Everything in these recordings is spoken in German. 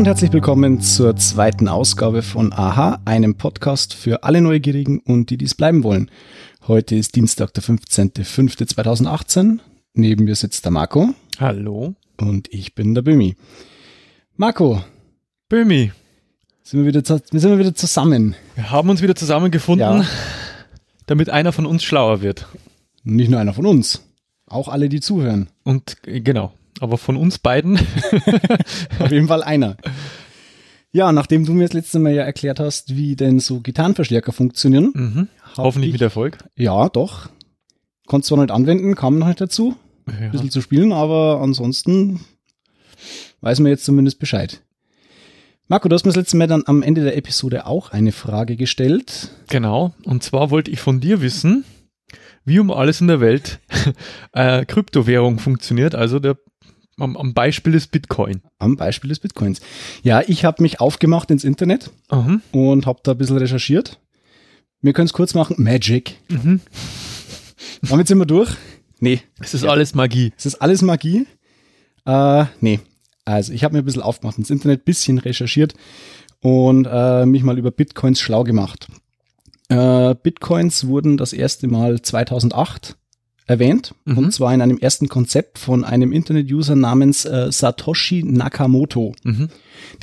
und herzlich willkommen zur zweiten Ausgabe von Aha, einem Podcast für alle Neugierigen und die dies bleiben wollen. Heute ist Dienstag, der 15.05.2018. Neben mir sitzt der Marco. Hallo. Und ich bin der Bömi. Marco. Bömi. Sind wir, wieder, sind wir wieder zusammen? Wir haben uns wieder zusammengefunden, ja. damit einer von uns schlauer wird. Nicht nur einer von uns. Auch alle, die zuhören. Und äh, genau. Aber von uns beiden. Auf jeden Fall einer. Ja, nachdem du mir das letzte Mal ja erklärt hast, wie denn so Gitarrenverstärker funktionieren. Mhm. Hoffentlich ich, mit Erfolg. Ja, doch. Konntest zwar nicht anwenden, kam noch nicht dazu, ja. ein bisschen zu spielen, aber ansonsten weiß man jetzt zumindest Bescheid. Marco, du hast mir das letzte Mal dann am Ende der Episode auch eine Frage gestellt. Genau, und zwar wollte ich von dir wissen, wie um alles in der Welt äh, Kryptowährung funktioniert, also der am, am, Beispiel des Bitcoin. Am Beispiel des Bitcoins. Ja, ich habe mich aufgemacht ins Internet mhm. und habe da ein bisschen recherchiert. Wir können es kurz machen. Magic. Mhm. Damit sind wir durch. Nee. Es ist ja. alles Magie. Es ist alles Magie. Äh, nee. Also ich habe mir ein bisschen aufgemacht ins Internet, bisschen recherchiert und äh, mich mal über Bitcoins schlau gemacht. Äh, Bitcoins wurden das erste Mal 2008 erwähnt. Mhm. Und zwar in einem ersten Konzept von einem Internet-User namens äh, Satoshi Nakamoto. Mhm.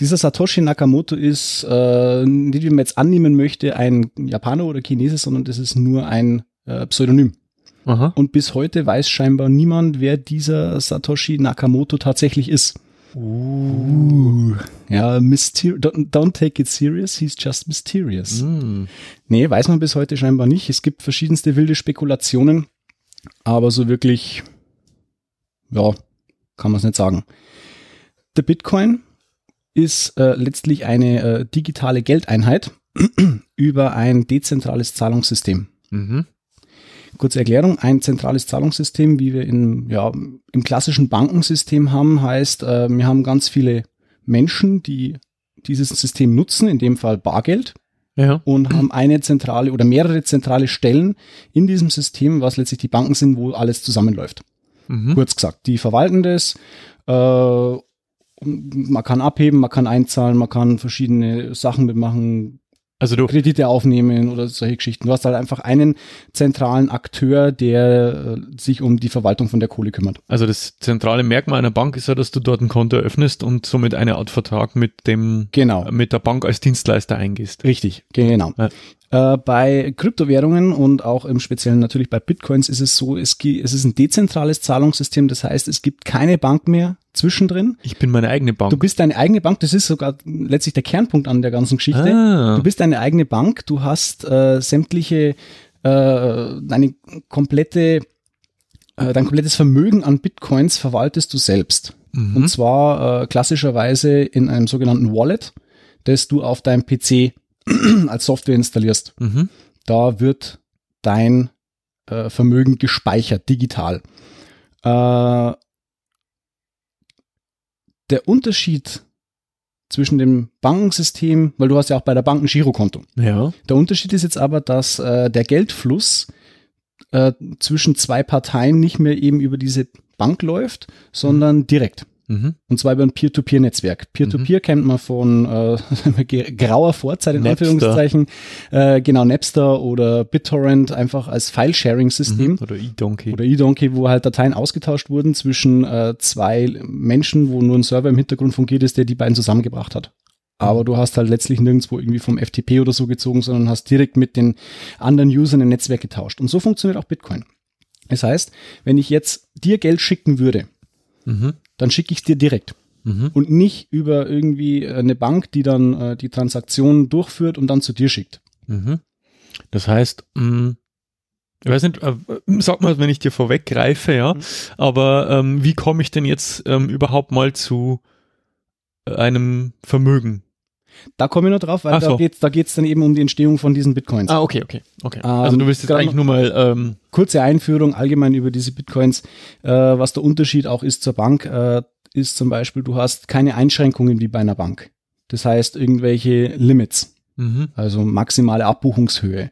Dieser Satoshi Nakamoto ist, äh, nicht wie man jetzt annehmen möchte, ein Japaner oder Chinese, sondern das ist nur ein äh, Pseudonym. Aha. Und bis heute weiß scheinbar niemand, wer dieser Satoshi Nakamoto tatsächlich ist. Uh. Ja, myster don't, don't, take it serious, he's just mysterious. Mm. Nee, weiß man bis heute scheinbar nicht. Es gibt verschiedenste wilde Spekulationen. Aber so wirklich, ja, kann man es nicht sagen. Der Bitcoin ist äh, letztlich eine äh, digitale Geldeinheit über ein dezentrales Zahlungssystem. Mhm. Kurze Erklärung, ein zentrales Zahlungssystem, wie wir in, ja, im klassischen Bankensystem haben, heißt, äh, wir haben ganz viele Menschen, die dieses System nutzen, in dem Fall Bargeld ja. und haben eine zentrale oder mehrere zentrale Stellen in diesem System, was letztlich die Banken sind, wo alles zusammenläuft. Mhm. Kurz gesagt, die verwalten das. Äh, man kann abheben, man kann einzahlen, man kann verschiedene Sachen mitmachen, also du Kredite aufnehmen oder solche Geschichten. Du hast halt einfach einen zentralen Akteur, der äh, sich um die Verwaltung von der Kohle kümmert. Also das zentrale Merkmal einer Bank ist ja, dass du dort ein Konto öffnest und somit eine Art Vertrag mit dem genau. mit der Bank als Dienstleister eingehst. Richtig, genau. Ja. Äh, bei Kryptowährungen und auch im Speziellen natürlich bei Bitcoins ist es so, es, es ist ein dezentrales Zahlungssystem, das heißt, es gibt keine Bank mehr zwischendrin. Ich bin meine eigene Bank. Du bist deine eigene Bank, das ist sogar letztlich der Kernpunkt an der ganzen Geschichte. Ah. Du bist deine eigene Bank, du hast äh, sämtliche, äh, deine komplette, äh, dein komplettes Vermögen an Bitcoins verwaltest du selbst. Mhm. Und zwar äh, klassischerweise in einem sogenannten Wallet, das du auf deinem PC als Software installierst. Mhm. Da wird dein äh, Vermögen gespeichert, digital. Äh, der Unterschied zwischen dem Bankensystem, weil du hast ja auch bei der Bank ein Girokonto. Ja. Der Unterschied ist jetzt aber, dass äh, der Geldfluss äh, zwischen zwei Parteien nicht mehr eben über diese Bank läuft, sondern mhm. direkt. Mhm. Und zwar über ein Peer-to-Peer-Netzwerk. Peer-to-Peer mhm. kennt man von äh, grauer Vorzeit in Napster. Anführungszeichen. Äh, genau, Napster oder BitTorrent einfach als File-Sharing-System. Mhm. Oder eDonkey. Oder eDonkey, wo halt Dateien ausgetauscht wurden zwischen äh, zwei Menschen, wo nur ein Server im Hintergrund fungiert ist, der die beiden zusammengebracht hat. Aber du hast halt letztlich nirgendwo irgendwie vom FTP oder so gezogen, sondern hast direkt mit den anderen Usern im Netzwerk getauscht. Und so funktioniert auch Bitcoin. Das heißt, wenn ich jetzt dir Geld schicken würde, mhm dann schicke ich es dir direkt. Mhm. Und nicht über irgendwie eine Bank, die dann äh, die Transaktion durchführt und dann zu dir schickt. Mhm. Das heißt, mh, mm, ich weiß nicht, äh, sag mal, wenn ich dir vorweggreife, ja, mhm. aber ähm, wie komme ich denn jetzt ähm, überhaupt mal zu einem Vermögen? Da komme ich noch drauf, weil Ach da so. geht's, da geht's dann eben um die Entstehung von diesen Bitcoins. Ah, okay, okay, okay. Ähm, also du willst jetzt eigentlich nur mal ähm, kurze Einführung allgemein über diese Bitcoins. Äh, was der Unterschied auch ist zur Bank, äh, ist zum Beispiel, du hast keine Einschränkungen wie bei einer Bank. Das heißt irgendwelche Limits, mhm. also maximale Abbuchungshöhe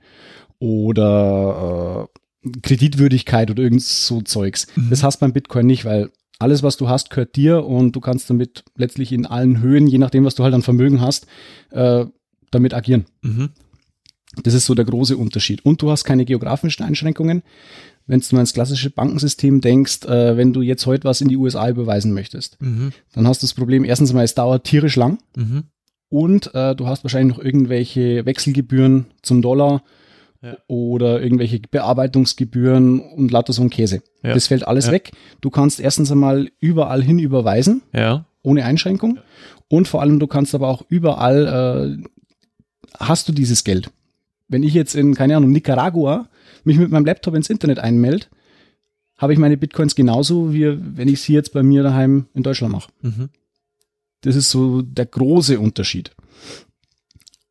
oder äh, Kreditwürdigkeit oder irgend so Zeugs. Mhm. Das hast beim Bitcoin nicht, weil alles, was du hast, gehört dir und du kannst damit letztlich in allen Höhen, je nachdem, was du halt an Vermögen hast, äh, damit agieren. Mhm. Das ist so der große Unterschied. Und du hast keine geografischen Einschränkungen. Wenn du mal ins klassische Bankensystem denkst, äh, wenn du jetzt heute was in die USA überweisen möchtest, Mhm. dann hast du das Problem, erstens mal, es dauert tierisch lang Mhm. und äh, du hast wahrscheinlich noch irgendwelche Wechselgebühren zum Dollar Ja. oder irgendwelche Bearbeitungsgebühren und lauter so ein Käse. Ja. Das fällt alles Ja. weg. Du kannst erstens einmal überall hin überweisen, Ja. ohne Einschränkung. Und vor allem, du kannst aber auch überall, äh, hast du dieses Geld. Wenn ich jetzt in, keine Ahnung, Nicaragua mich mit meinem Laptop ins Internet einmelde, habe ich meine Bitcoins genauso, wie wenn ich sie jetzt bei mir daheim in Deutschland mache. Mhm. Das ist so der große Unterschied.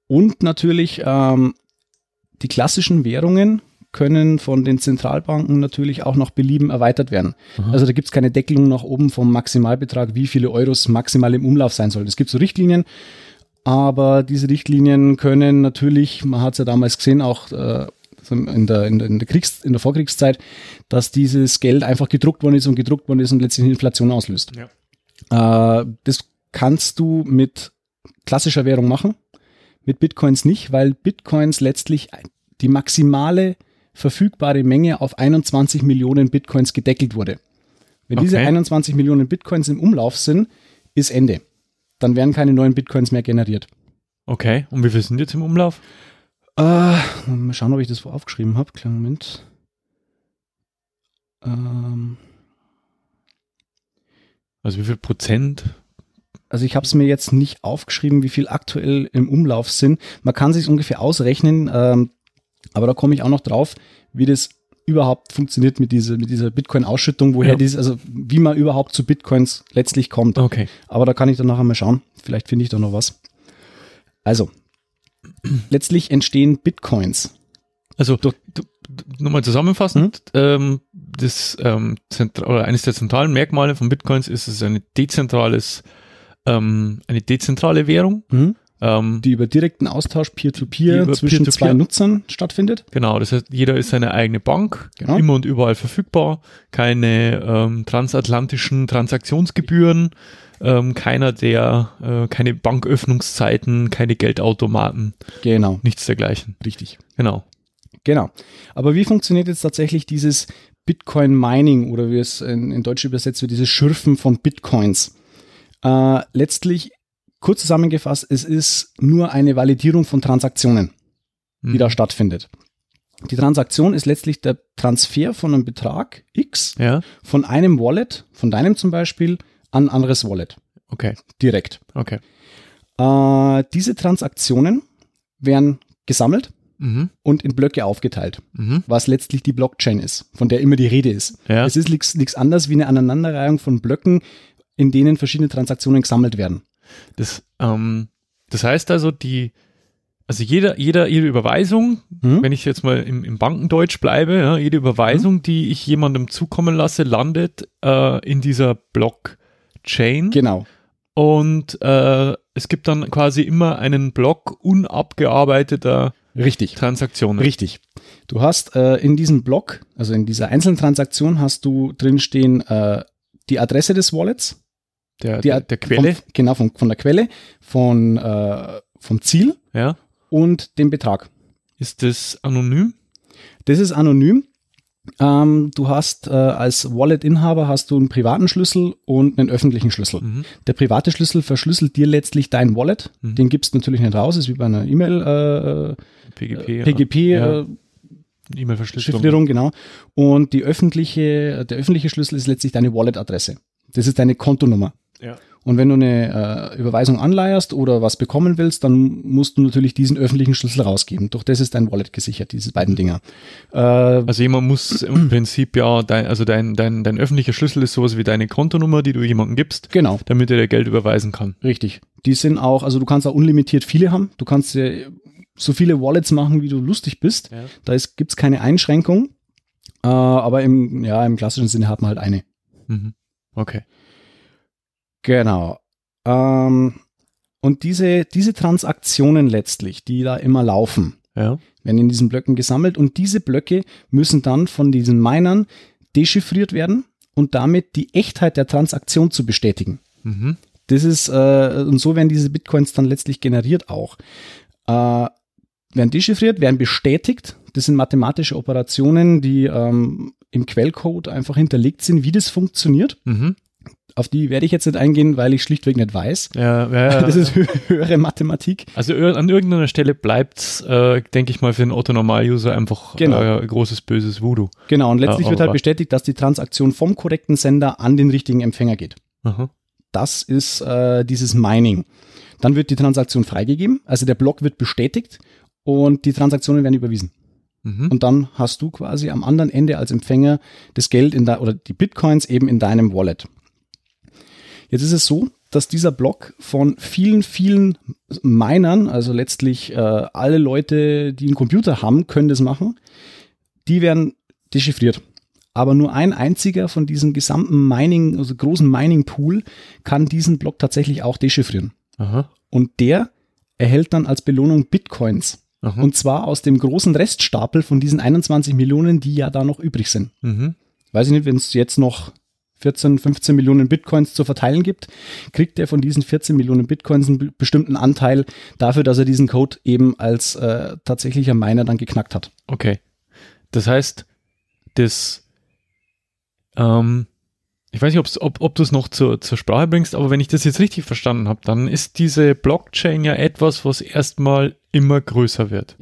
Und natürlich ähm, die klassischen Währungen können von den Zentralbanken natürlich auch nach Belieben erweitert werden. Aha. Also da gibt es keine Deckelung nach oben vom Maximalbetrag, wie viele Euros maximal im Umlauf sein soll. Es gibt so Richtlinien, aber diese Richtlinien können natürlich, man hat es ja damals gesehen, auch äh, in, der, in, der, in, der Kriegs-, in der Vorkriegszeit, dass dieses Geld einfach gedruckt worden ist und gedruckt worden ist und letztlich Inflation auslöst. Äh, das kannst du mit klassischer Währung machen, mit Bitcoins nicht, weil Bitcoins letztlich die maximale verfügbare Menge auf 21 Millionen Bitcoins gedeckelt wurde. Wenn diese Okay. 21 Millionen Bitcoins im Umlauf sind, ist Ende. Dann werden keine neuen Bitcoins mehr generiert. Okay. Und wie viel sind jetzt im Umlauf? Äh, mal schauen, ob ich das wo aufgeschrieben habe. Kleinen Moment. Ähm, Also wie viel Prozent? Also ich habe es mir jetzt nicht aufgeschrieben, wie viel aktuell im Umlauf sind. Man kann sich ungefähr ausrechnen, ähm, aber da komme ich auch noch drauf, wie das überhaupt funktioniert mit dieser, mit dieser Bitcoin-Ausschüttung, woher Ja. dieses, also wie man überhaupt zu Bitcoins letztlich kommt. Okay. Aber da kann ich dann nachher mal schauen. Vielleicht finde ich da noch was. Also, letztlich entstehen Bitcoins. Also nochmal zusammenfassend, ähm, das ähm, zentral, eines der zentralen Merkmale von Bitcoins ist, es ist eine dezentrales, ähm, eine dezentrale Währung. Mhm. Ähm, Die über direkten Austausch Peer-to-Peer über zwischen Peer-to-Peer. zwei Nutzern stattfindet. Genau, das heißt, jeder ist seine eigene Bank, Genau. immer und überall verfügbar, keine ähm, transatlantischen Transaktionsgebühren, ähm, keiner der, äh, keine Banköffnungszeiten, keine Geldautomaten, Genau, nichts dergleichen. richtig. Genau. Genau. Aber wie funktioniert jetzt tatsächlich dieses Bitcoin Mining oder wie es in, in Deutsch übersetzt wird, dieses Schürfen von Bitcoins? Äh, letztlich, kurz zusammengefasst, es ist nur eine Validierung von Transaktionen, die Mhm. da stattfindet. Die Transaktion ist letztlich der Transfer von einem Betrag X Ja, von einem Wallet, von deinem zum Beispiel, an ein anderes Wallet. okay, Direkt. okay. Äh, diese Transaktionen werden gesammelt Mhm. und in Blöcke aufgeteilt. Mhm. was letztlich die Blockchain ist, von der immer die Rede ist. Ja. Es ist nichts anderes wie eine Aneinanderreihung von Blöcken, in denen verschiedene Transaktionen gesammelt werden. Das, ähm, das heißt also, die, also jeder, jeder, jede Überweisung, Mhm. wenn ich jetzt mal im, im Bankendeutsch bleibe, ja, jede Überweisung, die ich jemandem zukommen lasse, landet äh, in dieser Blockchain. Genau, Und äh, es gibt dann quasi immer einen Block unabgearbeiteter richtig. Transaktionen. Richtig. Du hast äh, in diesem Block, also in dieser einzelnen Transaktion, hast du drinstehen äh, die Adresse des Wallets, Der, der, der Quelle. Vom, genau, von, von der Quelle, von, äh, vom Ziel ja. und dem Betrag. Ist das anonym? Das ist anonym. Ähm, du hast äh, als Wallet-Inhaber hast du einen privaten Schlüssel und einen öffentlichen Schlüssel. Mhm. Der private Schlüssel verschlüsselt dir letztlich dein Wallet. Mhm. Den gibst du natürlich nicht raus, ist wie bei einer E-Mail, äh, PGP. PGP, Ja. äh, E-Mail-Verschlüsselung. Genau. Und die öffentliche, der öffentliche Schlüssel ist letztlich deine Wallet-Adresse. Das ist deine Kontonummer. Ja. Und wenn du eine äh, Überweisung anleierst oder was bekommen willst, dann musst du natürlich diesen öffentlichen Schlüssel rausgeben. Durch das ist dein Wallet gesichert, diese beiden Dinger. Äh, Also jemand muss im Prinzip ja, dein, also dein, dein, dein öffentlicher Schlüssel ist sowas wie deine Kontonummer, die du jemandem gibst, genau. damit er dir Geld überweisen kann. Richtig. Die sind auch, also du kannst auch unlimitiert viele haben. Du kannst dir so viele Wallets machen, wie du lustig bist. Ja. Da gibt es keine Einschränkung. Äh, aber im, ja, im klassischen Sinne hat man halt eine. Mhm. Okay. Genau. Ähm, und diese, diese Transaktionen letztlich, die da immer laufen, Ja. werden in diesen Blöcken gesammelt und diese Blöcke müssen dann von diesen Minern dechiffriert werden und damit die Echtheit der Transaktion zu bestätigen. Mhm. Das ist, äh, und so werden diese Bitcoins dann letztlich generiert auch. Äh, werden dechiffriert, werden bestätigt. Das sind mathematische Operationen, die ähm, im Quellcode einfach hinterlegt sind, wie das funktioniert. Mhm. Auf die werde ich jetzt nicht eingehen, weil ich schlichtweg nicht weiß. Ja, ja, ja. Das ist hö höhere Mathematik. Also an irgendeiner Stelle bleibt's, äh, denke ich mal, für den Otto-Normal-User einfach Genau. äh, großes böses Voodoo. Genau, und letztlich Ja, wird halt bestätigt, dass die Transaktion vom korrekten Sender an den richtigen Empfänger geht. Aha. Das ist äh, dieses Mining. Dann wird die Transaktion freigegeben, also der Block wird bestätigt und die Transaktionen werden überwiesen. Mhm. Und dann hast du quasi am anderen Ende als Empfänger das Geld in de oder die Bitcoins eben in deinem Wallet. Jetzt ist es so, dass dieser Block von vielen, vielen Minern, also letztlich äh, alle Leute, die einen Computer haben, können das machen, die werden dechiffriert. Aber nur ein einziger von diesem gesamten Mining, also großen Mining-Pool, kann diesen Block tatsächlich auch dechiffrieren. Aha. Und der erhält dann als Belohnung Bitcoins. Aha. Und zwar aus dem großen Reststapel von diesen 21 Millionen, die ja da noch übrig sind. Mhm. Weiß ich nicht, wenn es jetzt noch 14, 15 Millionen Bitcoins zu verteilen gibt, kriegt er von diesen 14 Millionen Bitcoins einen be- bestimmten Anteil dafür, dass er diesen Code eben als äh, tatsächlicher Miner dann geknackt hat. Okay. Das heißt, das, ähm, ich weiß nicht, ob, ob du es noch zur, zur Sprache bringst, aber wenn ich das jetzt richtig verstanden habe, dann ist diese Blockchain ja etwas, was erstmal immer größer wird.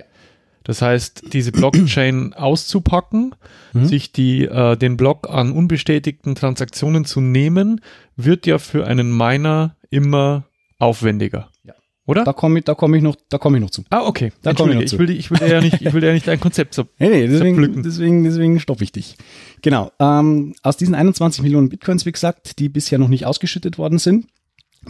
Das heißt, diese Blockchain auszupacken, Mhm. sich die, äh, den Block an unbestätigten Transaktionen zu nehmen, wird ja für einen Miner immer aufwendiger. Ja. Oder? Da komme ich, da komme ich noch, da komme ich noch zu. ah, okay. Da komme ich noch zu. ich will, ich will ja nicht, ich will ja nicht dein Konzept so. Nee, nee, deswegen, deswegen, deswegen stoppe ich dich. Genau. Ähm, aus diesen 21 Millionen Bitcoins, wie gesagt, die bisher noch nicht ausgeschüttet worden sind,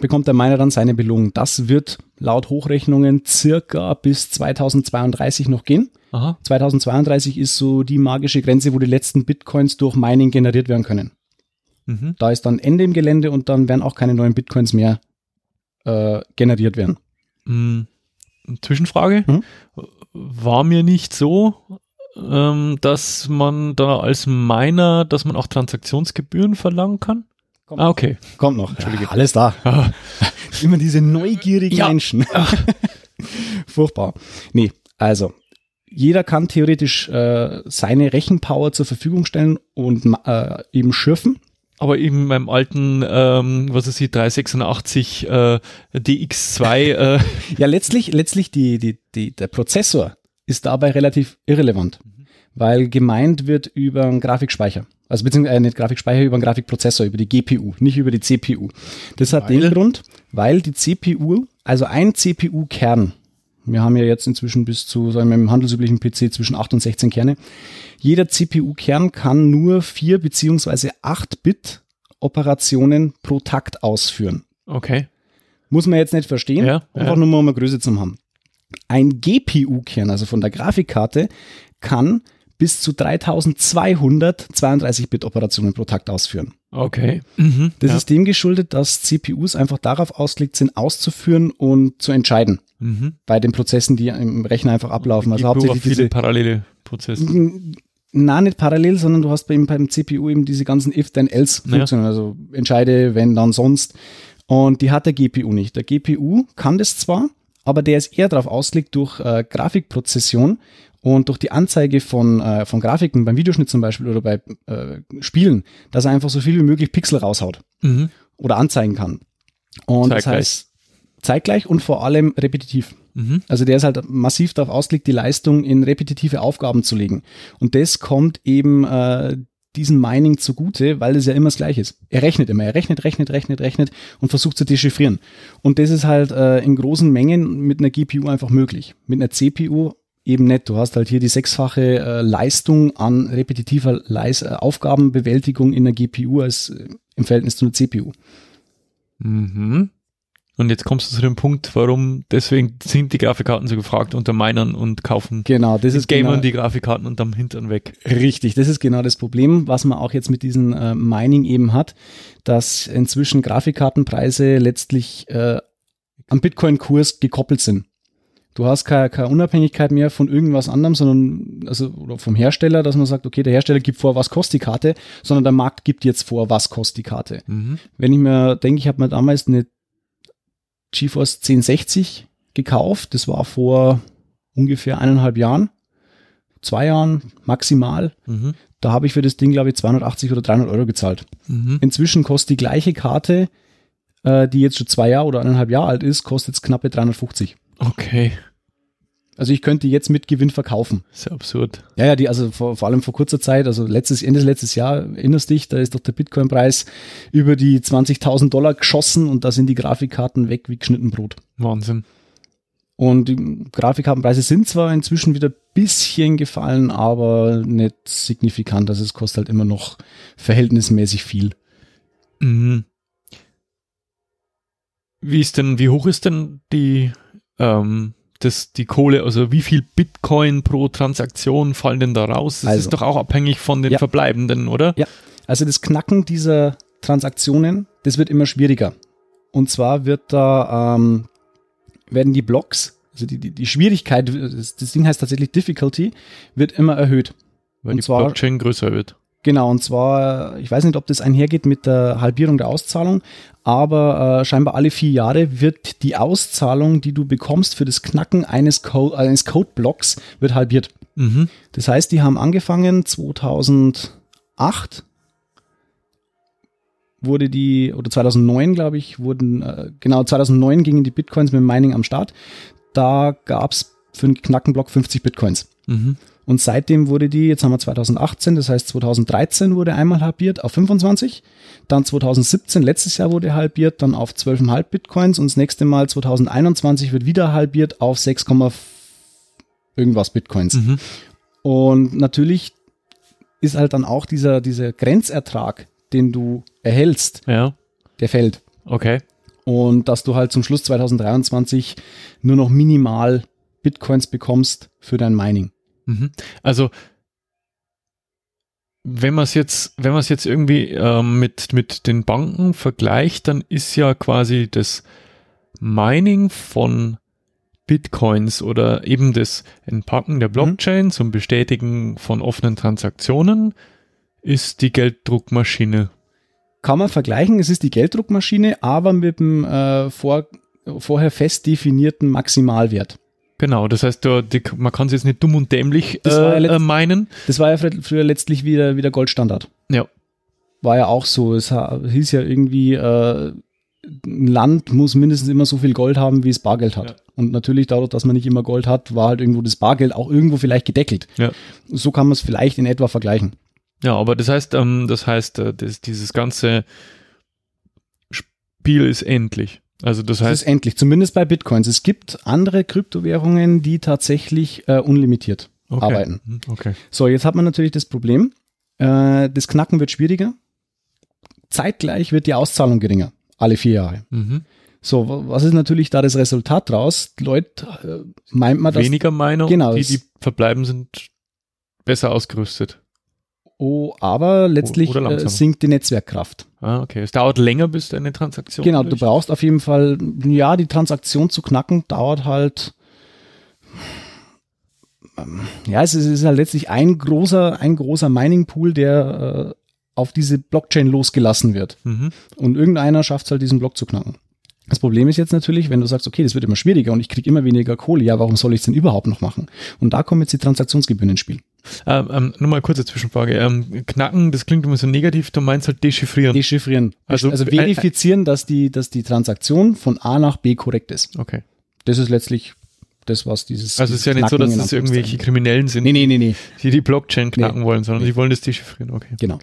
bekommt der Miner dann seine Belohnung. Das wird laut Hochrechnungen circa bis 2032 noch gehen. Aha. 2032 ist so die magische Grenze, wo die letzten Bitcoins durch Mining generiert werden können. Mhm. Da ist dann Ende im Gelände und dann werden auch keine neuen Bitcoins mehr äh, generiert werden. Mm, Zwischenfrage. Mhm. War mir nicht so, ähm, dass man da als Miner, dass man auch Transaktionsgebühren verlangen kann? Kommt. Ah, okay. Kommt noch. Entschuldige. alles da. Ah, Immer diese neugierigen Ja. Menschen. Furchtbar. Nee, also jeder kann theoretisch äh, seine Rechenpower zur Verfügung stellen und äh, eben schürfen. aber eben beim alten, ähm, was ist die 386 äh, DX2, äh, Ja, letztlich, letztlich die, die, die, der Prozessor ist dabei relativ irrelevant, weil gemeint wird über einen Grafikspeicher. Also beziehungsweise äh, nicht Grafikspeicher, über einen Grafikprozessor, über die GPU, nicht über die CPU. Das hat Weil? den Grund, weil die CPU, also ein CPU-Kern, wir haben ja jetzt inzwischen bis zu, sagen wir, im handelsüblichen PC zwischen 8 und 16 Kerne. Jeder CPU-Kern kann nur 4 beziehungsweise 8 Bit Operationen pro Takt ausführen. okay. Muss man jetzt nicht verstehen, Ja, einfach ja. nur mal um eine Größe zu haben. Ein GPU-Kern, also von der Grafikkarte, kann bis zu 3232 Bit Operationen pro Takt ausführen. Okay. Mhm. Das ja. ist dem geschuldet, dass CPUs einfach darauf ausgelegt sind, auszuführen und zu entscheiden mhm. bei den Prozessen, die im Rechner einfach ablaufen. Also hauptsächlich viele diese, parallele Prozesse. na nicht parallel, sondern du hast beim, beim CPU eben diese ganzen If-Then-Else-Funktionen, also entscheide, wenn, dann, sonst. Und die hat der GPU nicht. Der GPU kann das zwar, aber der ist eher darauf ausgelegt durch äh, Grafikprozession und durch die Anzeige von, äh, von Grafiken beim Videoschnitt zum Beispiel oder bei äh, Spielen, dass er einfach so viel wie möglich Pixel raushaut Mhm. oder anzeigen kann. Und das Zeitgleich. heißt zeitgleich und vor allem repetitiv. Mhm. Also der ist halt massiv darauf ausgelegt, die Leistung in repetitive Aufgaben zu legen. Und das kommt eben äh, diesem Mining zugute, weil es ja immer das Gleiche ist. Er rechnet immer, er rechnet, rechnet, rechnet, rechnet und versucht zu dechiffrieren. Und das ist halt äh, in großen Mengen mit einer GPU einfach möglich. Mit einer CPU eben nicht. Du hast halt hier die sechsfache äh, Leistung an repetitiver Leis äh, Aufgabenbewältigung in der GPU als äh, im Verhältnis zu einer CPU. Mhm. Und jetzt kommst du zu dem Punkt, warum deswegen sind die Grafikkarten so gefragt unter Minern und kaufen Genau, das die ist Gamern genau, die Grafikkarten unterm Hintern weg. Richtig, das ist genau das Problem, was man auch jetzt mit diesem äh, Mining eben hat, dass inzwischen Grafikkartenpreise letztlich äh, am Bitcoin-Kurs gekoppelt sind. Du hast keine, keine Unabhängigkeit mehr von irgendwas anderem, sondern also oder vom Hersteller, dass man sagt, okay, der Hersteller gibt vor, was kostet die Karte, sondern der Markt gibt jetzt vor, was kostet die Karte. Mhm. Wenn ich mir denke, ich habe mir damals eine GeForce 1060 gekauft, das war vor ungefähr eineinhalb Jahren, zwei Jahren maximal. Mhm. Da habe ich für das Ding, glaube ich, 280 oder 300 Euro gezahlt. Mhm. Inzwischen kostet die gleiche Karte, äh, die jetzt schon zwei Jahre oder eineinhalb Jahre alt ist, kostet jetzt knappe 350. Okay. Also ich könnte jetzt mit Gewinn verkaufen. Sehr absurd. Ja, ja, die, also vor, vor allem vor kurzer Zeit, also letztes, Ende letztes Jahr, erinnerst dich, da ist doch der Bitcoin-Preis über die 20.000 Dollar geschossen und da sind die Grafikkarten weg wie geschnitten Brot. Wahnsinn. Und die Grafikkartenpreise sind zwar inzwischen wieder ein bisschen gefallen, aber nicht signifikant. Also es kostet halt immer noch verhältnismäßig viel. Mhm. Wie ist denn, wie hoch ist denn die, ähm, das, die Kohle, also wie viel Bitcoin pro Transaktion fallen denn da raus? Das Also. ist doch auch abhängig von den Ja. Verbleibenden, oder? Ja. Also das Knacken dieser Transaktionen, das wird immer schwieriger. Und zwar wird da, ähm, werden die Blocks, also die, die, die Schwierigkeit, das, das Ding heißt tatsächlich Difficulty, wird immer erhöht. Wenn Und die Blockchain größer wird. Genau, und zwar, ich weiß nicht, ob das einhergeht mit der Halbierung der Auszahlung, aber äh, scheinbar alle vier Jahre wird die Auszahlung, die du bekommst für das Knacken eines, Co eines Codeblocks, wird halbiert. Mhm. Das heißt, die haben angefangen 2008 wurde die, oder 2009, glaube ich, wurden, äh, genau, 2009 gingen die Bitcoins mit Mining am Start. Da gab's für einen Knackenblock 50 Bitcoins. Mhm. Und seitdem wurde die, jetzt haben wir 2018, das heißt 2013 wurde einmal halbiert auf 25, dann 2017, letztes Jahr wurde halbiert, dann auf 12,5 Bitcoins und das nächste Mal 2021 wird wieder halbiert auf 6, irgendwas Bitcoins. Mhm. Und natürlich ist halt dann auch dieser, dieser Grenzertrag, den du erhältst, Ja. der fällt. Okay. Und dass du halt zum Schluss 2023 nur noch minimal Bitcoins bekommst für dein Mining. Mhm. Also wenn man es jetzt, wenn man es jetzt irgendwie ähm, mit mit den Banken vergleicht, dann ist ja quasi das Mining von Bitcoins oder eben das Entpacken der Blockchain zum Bestätigen von offenen Transaktionen ist die Gelddruckmaschine. Kann man vergleichen, es ist die Gelddruckmaschine, aber mit dem äh, vor, vorher fest definierten Maximalwert. Genau, das heißt, du, die, man kann es jetzt nicht dumm und dämlich Das war ja äh, äh, meinen. Das war ja fr- früher letztlich wieder, wieder Goldstandard. Ja. War ja auch so. Es hieß ja irgendwie, äh, ein Land muss mindestens immer so viel Gold haben, wie es Bargeld hat. Ja. Und natürlich dadurch, dass man nicht immer Gold hat, war halt irgendwo das Bargeld auch irgendwo vielleicht gedeckelt. Ja. So kann man es vielleicht in etwa vergleichen. Ja, aber das heißt, ähm, das heißt, äh, das, dieses ganze Spiel ist endlich. Also das Das heißt, ist endlich, zumindest bei Bitcoins. Es gibt andere Kryptowährungen, die tatsächlich äh, unlimitiert okay. arbeiten. Mhm, Okay. So, jetzt hat man natürlich das Problem, äh, das Knacken wird schwieriger. Zeitgleich wird die Auszahlung geringer, alle vier Jahre. Mhm. So, wa- was ist natürlich da das Resultat draus? Leute, äh, meint man, dass, Weniger Meinung, Genau, die, die verbleiben, sind besser ausgerüstet. Oh, aber letztlich äh, sinkt die Netzwerkkraft. Ah, okay. Es dauert länger, bis deine Transaktion. Genau, du durch- brauchst auf jeden Fall, ja, die Transaktion zu knacken dauert halt, ähm, ja, es ist, es ist halt letztlich ein großer, ein großer Mining-Pool, der äh, auf diese Blockchain losgelassen wird. Mhm. Und irgendeiner schafft es halt, diesen Block zu knacken. Das Problem ist jetzt natürlich, wenn du sagst, okay, das wird immer schwieriger und ich kriege immer weniger Kohle, ja, warum soll ich es denn überhaupt noch machen? Und da kommen jetzt die Transaktionsgebühren ins Spiel. Ähm, ähm, nur mal kurze Zwischenfrage. Ähm, knacken, das klingt immer so negativ, du meinst halt dechiffrieren. Dechiffrieren. Also- Also, also verifizieren, dass die, dass die Transaktion von A nach B korrekt ist. okay. Das ist letztlich das, was dieses. Also es ist ja nicht so, dass es irgendwelche Kriminellen sind, Nee, nee, nee, nee. die die Blockchain knacken wollen, sondern Nee. die wollen das dechiffrieren. Okay. Genau.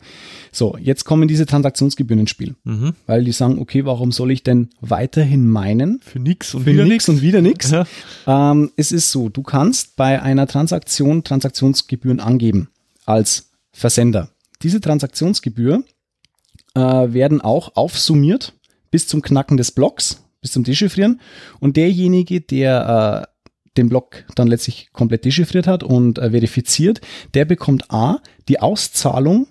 So, jetzt kommen diese Transaktionsgebühren ins Spiel. Mhm. Weil die sagen, okay, warum soll ich denn weiterhin meinen? Für nix und Für wieder nix und wieder nix. Ja. Ähm, es ist so, du kannst bei einer Transaktion Transaktionsgebühren angeben als Versender. Diese Transaktionsgebühr äh, werden auch aufsummiert bis zum Knacken des Blocks, bis zum Dechiffrieren. Und derjenige, der äh, den Block dann letztlich komplett dechiffriert hat und äh, verifiziert, der bekommt A, die Auszahlung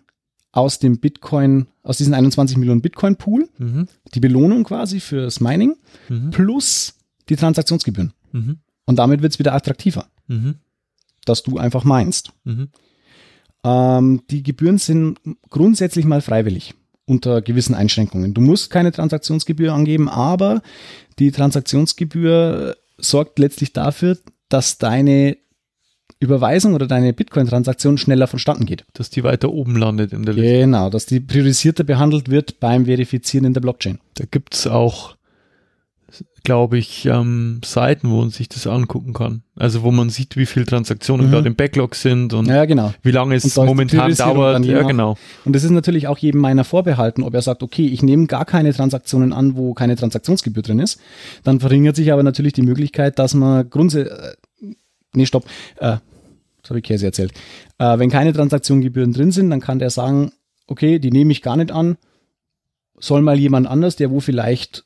aus dem Bitcoin, aus diesen 21 Millionen Bitcoin Pool, Mhm. die Belohnung quasi fürs Mining, Mhm. plus die Transaktionsgebühren. Mhm. Und damit wird es wieder attraktiver, Mhm. dass du einfach meinst. Mhm. Ähm, die Gebühren sind grundsätzlich mal freiwillig unter gewissen Einschränkungen. Du musst keine Transaktionsgebühr angeben, aber die Transaktionsgebühr sorgt letztlich dafür, dass deine Überweisung oder deine Bitcoin-Transaktion schneller vonstatten geht. Dass die weiter oben landet in der Liste. Genau, dass die priorisierter behandelt wird beim Verifizieren in der Blockchain. Da gibt's auch, glaube ich, ähm, Seiten, wo man sich das angucken kann. Also wo man sieht, wie viele Transaktionen Mhm. gerade im Backlog sind und Ja, genau. wie lange es momentan dauert. Ja, genau. Und das ist natürlich auch jedem meiner vorbehalten, ob er sagt, okay, ich nehme gar keine Transaktionen an, wo keine Transaktionsgebühr drin ist. Dann verringert sich aber natürlich die Möglichkeit, dass man grundsätzlich, äh, nee, stopp, äh, das habe ich Käse erzählt. Äh, wenn keine Transaktionsgebühren drin sind, dann kann der sagen, okay, die nehme ich gar nicht an, soll mal jemand anders, der wo vielleicht